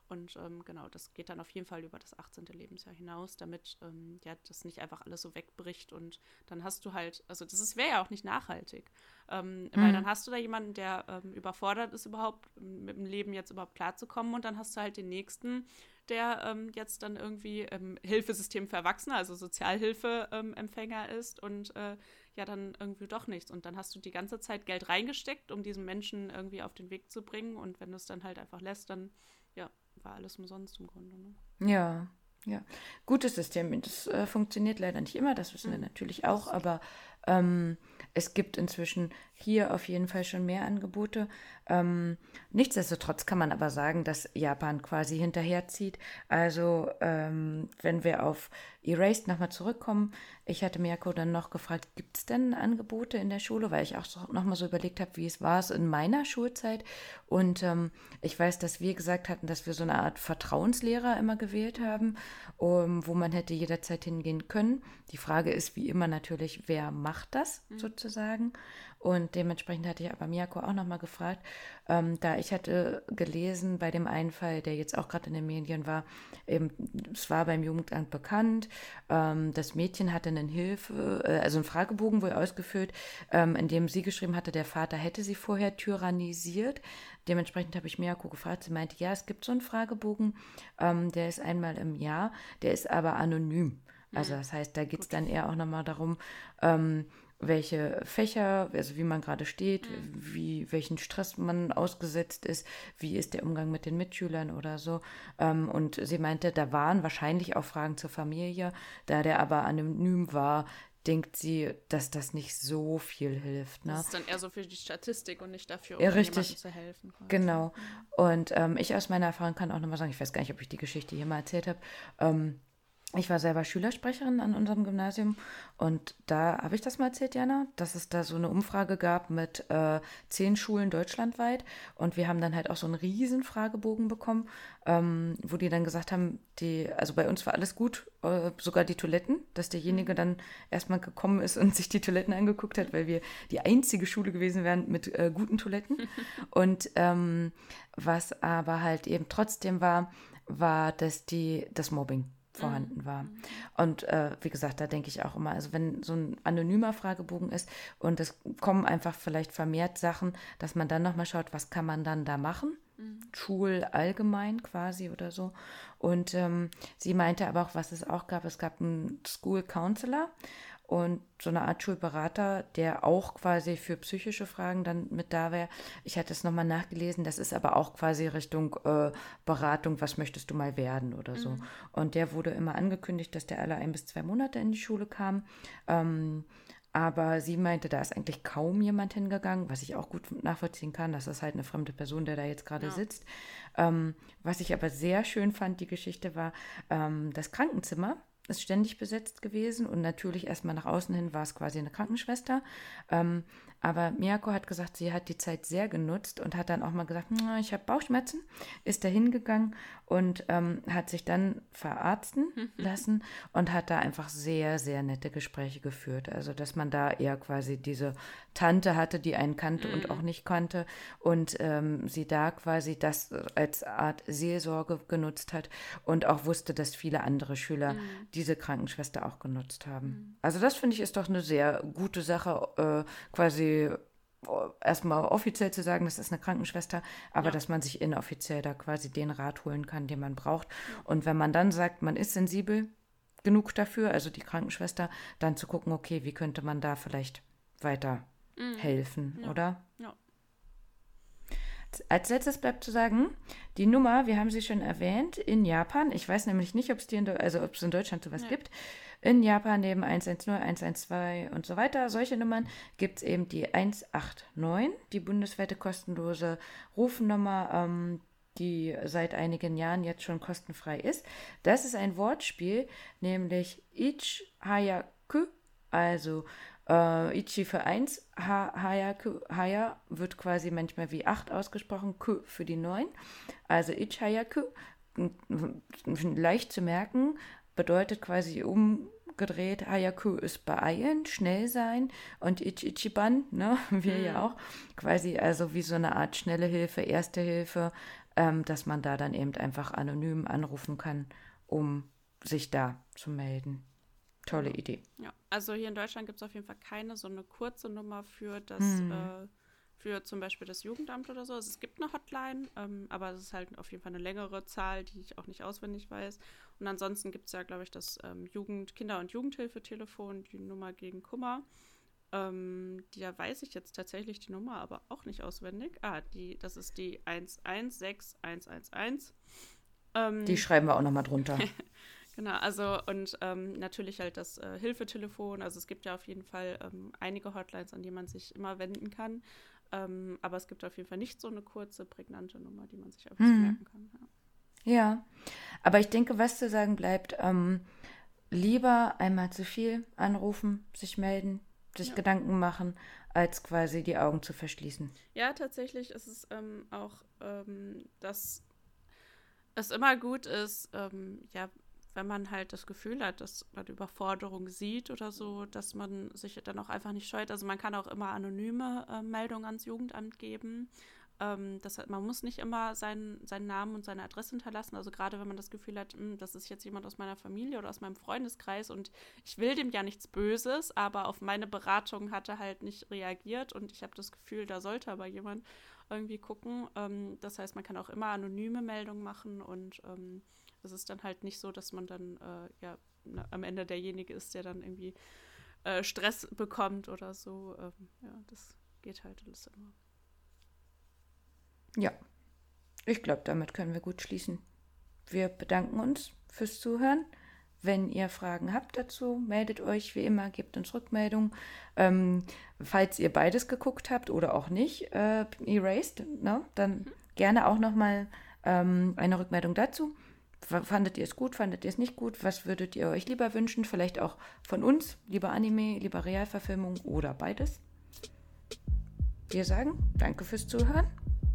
Und ähm, genau, das geht dann auf jeden Fall über das 18. Lebensjahr hinaus, damit ähm, ja das nicht einfach alles so wegbricht und dann hast du halt, also das wäre ja auch nicht nachhaltig, ähm, mhm. weil dann hast du da jemanden, der ähm, überfordert ist überhaupt mit dem Leben jetzt überhaupt klarzukommen und dann hast du halt den nächsten, der ähm, jetzt dann irgendwie im Hilfesystem für Erwachsene, also Sozialhilfeempfänger ähm, ist und äh, ja dann irgendwie doch nichts. Und dann hast du die ganze Zeit Geld reingesteckt, um diesen Menschen irgendwie auf den Weg zu bringen. Und wenn du es dann halt einfach lässt, dann ja, war alles umsonst im Grunde. Ne? Ja, ja. Gutes System. Das äh, funktioniert leider nicht immer, das wissen mhm. wir natürlich auch, aber ähm, es gibt inzwischen hier auf jeden Fall schon mehr Angebote. Ähm, nichtsdestotrotz kann man aber sagen, dass Japan quasi hinterherzieht. Also ähm, wenn wir auf Erased nochmal zurückkommen, ich hatte Miyako dann noch gefragt, gibt es denn Angebote in der Schule? Weil ich auch nochmal so überlegt habe, wie es war es in meiner Schulzeit. Und ähm, ich weiß, dass wir gesagt hatten, dass wir so eine Art Vertrauenslehrer immer gewählt haben, um, wo man hätte jederzeit hingehen können. Die Frage ist wie immer natürlich, wer macht das mhm. sozusagen? Und dementsprechend hatte ich aber Miyako auch nochmal gefragt, ähm, da ich hatte gelesen bei dem einen Fall, der jetzt auch gerade in den Medien war, eben, es war beim Jugendamt bekannt, ähm, das Mädchen hatte einen Hilfe, äh, also einen Fragebogen wohl ausgefüllt, ähm, in dem sie geschrieben hatte, der Vater hätte sie vorher tyrannisiert. Dementsprechend habe ich Miyako gefragt, sie meinte, ja, es gibt so einen Fragebogen, ähm, der ist einmal im Jahr, der ist aber anonym. Also das heißt, da geht es dann eher auch nochmal darum, ähm, welche Fächer, also wie man gerade steht, mhm. wie, welchen Stress man ausgesetzt ist, wie ist der Umgang mit den Mitschülern oder so. Ähm, und sie meinte, da waren wahrscheinlich auch Fragen zur Familie, da der aber anonym war, denkt sie, dass das nicht so viel hilft. Ne? Das ist dann eher so für die Statistik und nicht dafür, um ja, richtig. zu helfen. Quasi. Genau. Mhm. Und ähm, ich aus meiner Erfahrung kann auch nochmal sagen, ich weiß gar nicht, ob ich die Geschichte hier mal erzählt habe. Ähm, ich war selber Schülersprecherin an unserem Gymnasium und da habe ich das mal erzählt, Jana, dass es da so eine Umfrage gab mit äh, zehn Schulen deutschlandweit und wir haben dann halt auch so einen riesen Fragebogen bekommen, ähm, wo die dann gesagt haben, die, also bei uns war alles gut, äh, sogar die Toiletten, dass derjenige dann erstmal gekommen ist und sich die Toiletten angeguckt hat, weil wir die einzige Schule gewesen wären mit äh, guten Toiletten. und ähm, was aber halt eben trotzdem war, war, dass die das Mobbing vorhanden war. Mhm. Und äh, wie gesagt, da denke ich auch immer, also wenn so ein anonymer Fragebogen ist und es kommen einfach vielleicht vermehrt Sachen, dass man dann nochmal schaut, was kann man dann da machen? Mhm. Schul allgemein quasi oder so. Und ähm, sie meinte aber auch, was es auch gab, es gab einen School Counselor und so eine Art Schulberater, der auch quasi für psychische Fragen dann mit da wäre. Ich hatte es nochmal nachgelesen, das ist aber auch quasi Richtung äh, Beratung, was möchtest du mal werden oder so. Mhm. Und der wurde immer angekündigt, dass der alle ein bis zwei Monate in die Schule kam. Ähm, aber sie meinte, da ist eigentlich kaum jemand hingegangen, was ich auch gut nachvollziehen kann. Das ist halt eine fremde Person, der da jetzt gerade ja. sitzt. Ähm, was ich aber sehr schön fand, die Geschichte war ähm, das Krankenzimmer ist ständig besetzt gewesen und natürlich erstmal nach außen hin war es quasi eine Krankenschwester. Ähm, aber Miyako hat gesagt, sie hat die Zeit sehr genutzt und hat dann auch mal gesagt, ich habe Bauchschmerzen, ist da hingegangen und ähm, hat sich dann verarzten lassen und hat da einfach sehr, sehr nette Gespräche geführt. Also, dass man da eher quasi diese Tante hatte, die einen kannte mhm. und auch nicht kannte und ähm, sie da quasi das als Art Seelsorge genutzt hat und auch wusste, dass viele andere Schüler mhm. diese Krankenschwester auch genutzt haben. Mhm. Also, das finde ich ist doch eine sehr gute Sache, äh, quasi erstmal offiziell zu sagen, das ist eine Krankenschwester, aber ja. dass man sich inoffiziell da quasi den Rat holen kann, den man braucht. Ja. Und wenn man dann sagt, man ist sensibel genug dafür, also die Krankenschwester, dann zu gucken, okay, wie könnte man da vielleicht weiter mhm. helfen, ja. oder? Ja. Als letztes bleibt zu sagen, die Nummer, wir haben sie schon erwähnt, in Japan, ich weiß nämlich nicht, ob es die in, also ob es in Deutschland sowas gibt, in Japan neben 110, 112 und so weiter, solche Nummern, gibt es eben die 189, die bundesweite kostenlose Rufnummer, ähm, die seit einigen Jahren jetzt schon kostenfrei ist. Das ist ein Wortspiel, nämlich Ich Hayaku, also äh, Ichi für 1, ha, Hayaku, Haya wird quasi manchmal wie 8 ausgesprochen, Ku für die 9. Also Ich Hayaku, leicht zu merken, bedeutet quasi umgedreht, Hayaku ist beeilen, schnell sein und Ichiban, ne, wir mhm. ja auch, quasi also wie so eine Art schnelle Hilfe, erste Hilfe, ähm, dass man da dann eben einfach anonym anrufen kann, um sich da zu melden. Tolle Idee. Ja, also hier in Deutschland gibt es auf jeden Fall keine so eine kurze Nummer für das mhm. äh, für zum Beispiel das Jugendamt oder so. Also es gibt eine Hotline, ähm, aber es ist halt auf jeden Fall eine längere Zahl, die ich auch nicht auswendig weiß. Und ansonsten gibt es ja, glaube ich, das ähm, Jugend-, Kinder- und Jugendhilfetelefon, die Nummer gegen Kummer. Ähm, da weiß ich jetzt tatsächlich die Nummer, aber auch nicht auswendig. Ah, die, das ist die 116111. Ähm, die schreiben wir auch nochmal drunter. genau, also und ähm, natürlich halt das äh, Hilfetelefon. Also es gibt ja auf jeden Fall ähm, einige Hotlines, an die man sich immer wenden kann. Ähm, aber es gibt auf jeden Fall nicht so eine kurze, prägnante Nummer, die man sich einfach hm. so merken kann. Ja. ja. aber ich denke, was zu sagen bleibt, ähm, lieber einmal zu viel anrufen, sich melden, sich ja. Gedanken machen, als quasi die Augen zu verschließen. Ja, tatsächlich ist es ähm, auch, ähm, dass es immer gut ist, ähm, ja, wenn man halt das Gefühl hat, dass man Überforderung sieht oder so, dass man sich dann auch einfach nicht scheut. Also man kann auch immer anonyme äh, Meldungen ans Jugendamt geben. Ähm, das, man muss nicht immer seinen, seinen Namen und seine Adresse hinterlassen. Also gerade wenn man das Gefühl hat, mh, hm, das ist jetzt jemand aus meiner Familie oder aus meinem Freundeskreis und ich will dem ja nichts Böses, aber auf meine Beratung hat er halt nicht reagiert und ich habe das Gefühl, da sollte aber jemand irgendwie gucken. Ähm, das heißt, man kann auch immer anonyme Meldungen machen und ähm, es ist dann halt nicht so, dass man dann äh, ja na, am Ende derjenige ist, der dann irgendwie äh, Stress bekommt oder so. Ähm, ja, das geht halt alles immer. Ja, ich glaube, damit können wir gut schließen. Wir bedanken uns fürs Zuhören. Wenn ihr Fragen habt dazu, meldet euch wie immer, gebt uns Rückmeldung. Ähm, falls ihr beides geguckt habt oder auch nicht, äh, Erased, ne, dann mhm. gerne auch nochmal ähm, eine Rückmeldung dazu. Fandet ihr es gut, fandet ihr es nicht gut? Was würdet ihr euch lieber wünschen? Vielleicht auch von uns, lieber Anime, lieber Realverfilmung oder beides? Wir sagen danke fürs Zuhören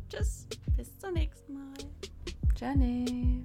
Tschüss, bis zum nächsten Mal. Jenny.